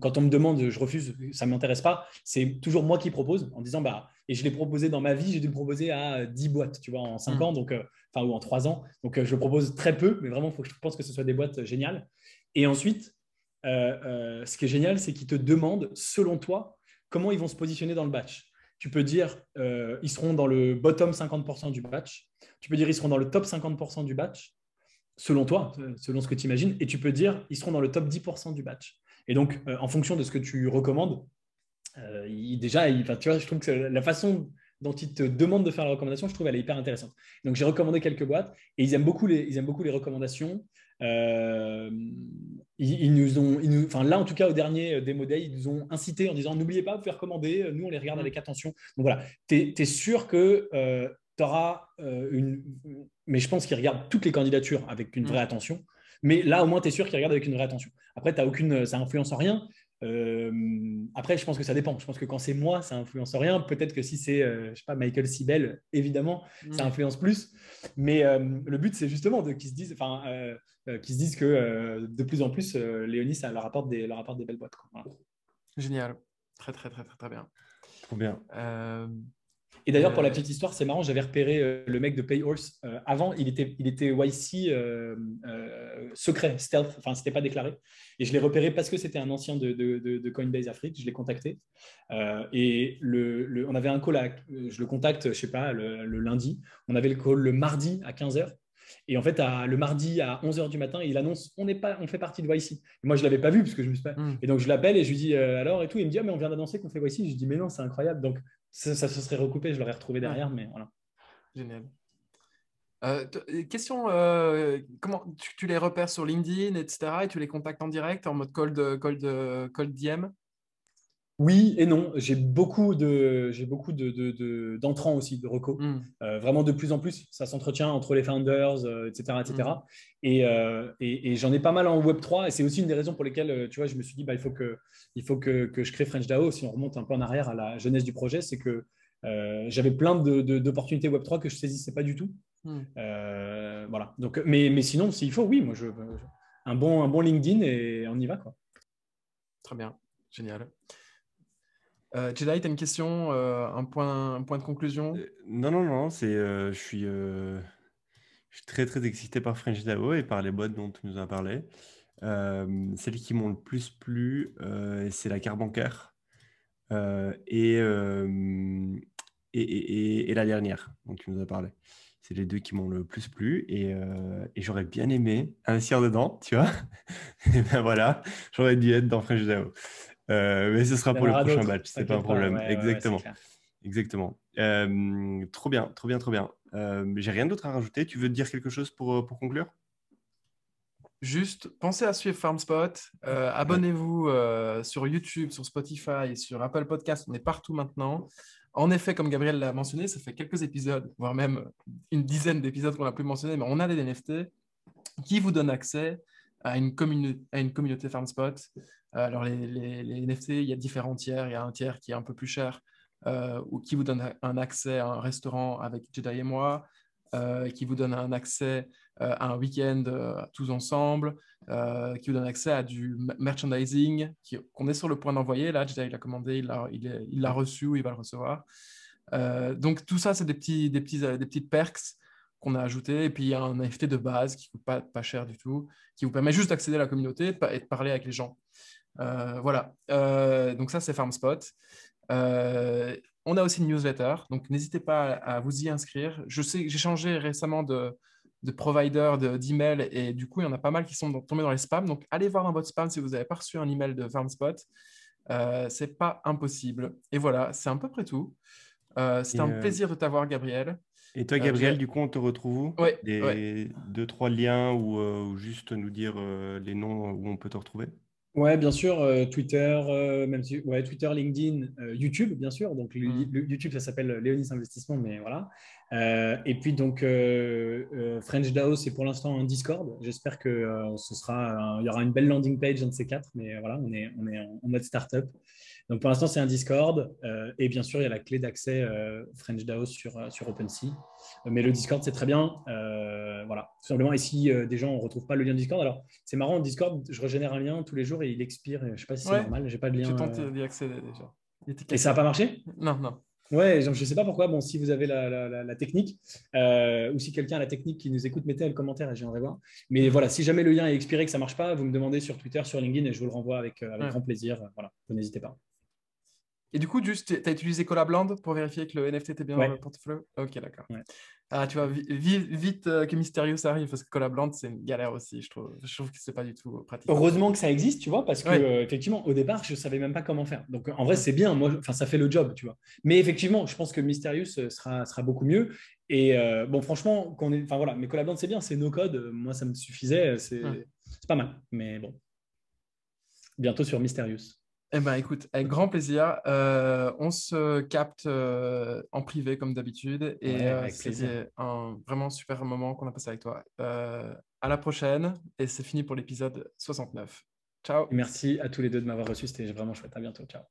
quand on me demande, je refuse, ça ne m'intéresse pas. C'est toujours moi qui propose en disant bah et je l'ai proposé dans ma vie, j'ai dû le proposer à 10 boîtes, tu vois, en 5 hmm. ans, donc enfin ou en 3 ans. Donc je le propose très peu, mais vraiment, il faut que je pense que ce soit des boîtes géniales. Et ensuite, euh, euh, ce qui est génial, c'est qu'ils te demandent, selon toi, comment ils vont se positionner dans le batch. Tu peux dire, euh, ils seront dans le bottom 50% du batch. Tu peux dire, ils seront dans le top 50% du batch, selon toi, selon ce que tu imagines. Et tu peux dire, ils seront dans le top 10% du batch. Et donc, en fonction de ce que tu recommandes, déjà, tu vois, je trouve que la façon dont ils te demandent de faire la recommandation, je trouve elle est hyper intéressante. Donc, j'ai recommandé quelques boîtes et beaucoup ils aiment beaucoup les recommandations. Euh, ils, nous ont, nous, enfin là en tout cas au dernier euh, Demo Day, ils nous ont incité en disant n'oubliez pas, vous faire recommander, euh, nous on les regarde mm. avec attention. Donc voilà, tu es, sûr que tu auras une. Mais je pense qu'ils regardent toutes les candidatures avec une mm. vraie attention. Mais là au moins tu es sûr qu'ils regardent avec une vraie attention. Après, as aucune, ça influence en rien. Après, je pense que ça dépend. Je pense que quand c'est moi, ça influence rien. Peut-être que si c'est, je sais pas, Michael Sibel, évidemment, ça mm. influence plus. Mais le but, c'est justement de qu'ils se disent, enfin, euh, qui se disent que euh, de plus en plus, euh, Léonie, ça leur apporte des, leur apporte des belles boîtes. Génial. Très, très, très, très, très bien. Trop bien. Et d'ailleurs, pour la petite histoire, c'est marrant, j'avais repéré le mec de Payhorse. avant, il était, il était YC secret, stealth, enfin, c'était pas déclaré. Et je l'ai repéré parce que c'était un ancien de, de, de, Coinbase Afrique. Je l'ai contacté. et le, on avait un call, je le contacte, je sais pas, le, le, lundi. On avait le call le mardi à 15h. Et en fait, le mardi à 11h du matin, il annonce on, pas, on fait partie de YC. moi, je ne l'avais pas vu parce que je me suis pas. Hmm. Et donc, je l'appelle et je lui dis euh, alors et tout. Il me dit ah, mais on vient d'annoncer qu'on fait YC. Je lui dis mais non, c'est incroyable. Donc, ça, se serait recoupé. Je l'aurais retrouvé derrière. Mais voilà. Génial. question, comment tu, les repères sur LinkedIn, etc. et tu les contactes en direct en mode cold, cold, cold DM oui et non. J'ai beaucoup de, j'ai beaucoup de, d'entrants aussi, de recos. Hmm. Euh, vraiment de plus en plus, ça s'entretient entre les founders, etc., euh, etc. Euh, et, et, j'en ai pas mal en Web 3. Et c'est aussi une des raisons pour lesquelles, tu vois, je me suis dit, bah, il faut que, il faut que, que je crée French DAO. Si on remonte un peu en arrière à la jeunesse du projet, c'est que j'avais plein d'opportunités Web 3 que je saisissais pas du tout. Hmm. voilà. Donc, mais, mais sinon, s'il faut, oui, moi, je, un bon, un bon LinkedIn et on y va, quoi. Très bien, génial. Euh, Jedi, tu as une question, euh, un, point, un point de conclusion? Euh, Non, non, non, c'est, je, suis, je suis très, très excité par French DAO et par les boîtes dont tu nous as parlé. celles qui m'ont le plus plu, c'est la carte bancaire et, et, la dernière dont tu nous as parlé. C'est les deux qui m'ont le plus plu et, et j'aurais bien aimé investir dedans, tu vois. [LAUGHS] et ben voilà, j'aurais dû être dans French DAO. Euh, mais ce sera pour le prochain match, c'est pas un problème. Exactement. Exactement. Euh, trop bien, trop bien, trop bien. Euh, J'ai rien d'autre à rajouter. Tu veux dire quelque chose pour, euh, pour conclure? Juste, pensez à suivre FarmSpot. Abonnez-vous sur YouTube, sur Spotify, sur Apple Podcast. On est partout maintenant. En effet, comme Gabriel l'a mentionné, ça fait quelques épisodes, voire même une dizaine d'épisodes qu'on n'a plus mentionné, mais on a des NFT qui vous donnent accès à une, à une communauté FarmSpot alors, les, NFT, il y a différents tiers. Il y a un tiers qui est un peu plus cher euh, ou qui vous donne un accès à un restaurant avec Jedi et moi, euh, qui vous donne un accès à un week-end tous ensemble, qui vous donne accès à du merchandising qu'on est sur le point d'envoyer. Là, Jedi l'a commandé, il l'a reçu ou il va le recevoir. donc, tout ça, c'est des, petits, des, petits, des perks qu'on a ajouté. Et puis, il y a un NFT de base qui ne coûte pas cher du tout, qui vous permet juste d'accéder à la communauté et de parler avec les gens. Euh, voilà, euh, donc ça c'est FarmSpot. Euh, on a aussi une newsletter, donc n'hésitez pas à, vous y inscrire. Je sais que j'ai changé récemment de, de provider d'email et du coup, il y en a pas mal qui sont tombés dans les spams. Donc, allez voir dans votre spam si vous avez pas reçu un email de FarmSpot. Euh, c'est pas impossible. Et voilà, c'est à peu près tout. C'était un plaisir de t'avoir, Gabriel. Et toi, Gabriel, du coup, on te retrouve où? Ouais, Des deux, trois liens ou juste nous dire les noms où on peut te retrouver? Ouais, bien sûr, euh, Twitter, euh, même si, ouais, Twitter, LinkedIn, euh, YouTube, bien sûr. Donc, mmh. YouTube, ça s'appelle Léonis Investissement, mais voilà. et puis, donc, French DAO, c'est pour l'instant un Discord. J'espère que ce sera, il y aura une belle landing page, un de ces quatre, mais voilà, on est, on est en, mode startup. Donc, pour l'instant, c'est un Discord. et bien sûr, il y a la clé d'accès French DAO sur, sur OpenSea. Mais le Discord, c'est très bien. voilà, tout simplement. Et si des gens ne retrouvent pas le lien Discord, alors c'est marrant, Discord, je régénère un lien tous les jours et il expire. je ne sais pas si c'est normal, j'ai pas de lien. J'ai tenté d'y accéder déjà. Et ça n'a pas marché? Non, non. Ouais, je ne sais pas pourquoi. Bon, si vous avez la, technique, ou si quelqu'un a la technique qui nous écoute, mettez le commentaire et je viendrai voir. Mais voilà, si jamais le lien est expiré, que ça ne marche pas, vous me demandez sur Twitter, sur LinkedIn et je vous le renvoie avec, grand plaisir. Voilà, n'hésitez pas. Et du coup, juste, tu as utilisé Collabland pour vérifier que le NFT était bien dans le portefeuille? Ok, d'accord. Ah, tu vois, vite, euh, que Mysterious arrive, parce que Collabland, c'est une galère aussi, je trouve. Je trouve que c'est pas du tout pratique. Heureusement que ça existe, tu vois, parce que, euh, effectivement, au départ, je savais même pas comment faire. Donc, en vrai, c'est bien, moi, enfin, ça fait le job, tu vois. Mais effectivement, je pense que Mysterious euh, sera, sera beaucoup mieux. Et bon, franchement, qu'on est, enfin voilà, mais Collabland, c'est bien, c'est no code. Moi, ça me suffisait, c'est pas mal. Mais bon, bientôt sur Mysterious. Eh ben, écoute, avec grand plaisir. Euh, on se capte euh, en privé comme d'habitude et euh, c'était un vraiment super moment qu'on a passé avec toi. à la prochaine et c'est fini pour l'épisode 69. Ciao. Merci à tous les deux de m'avoir reçu, c'était vraiment chouette. À bientôt. Ciao.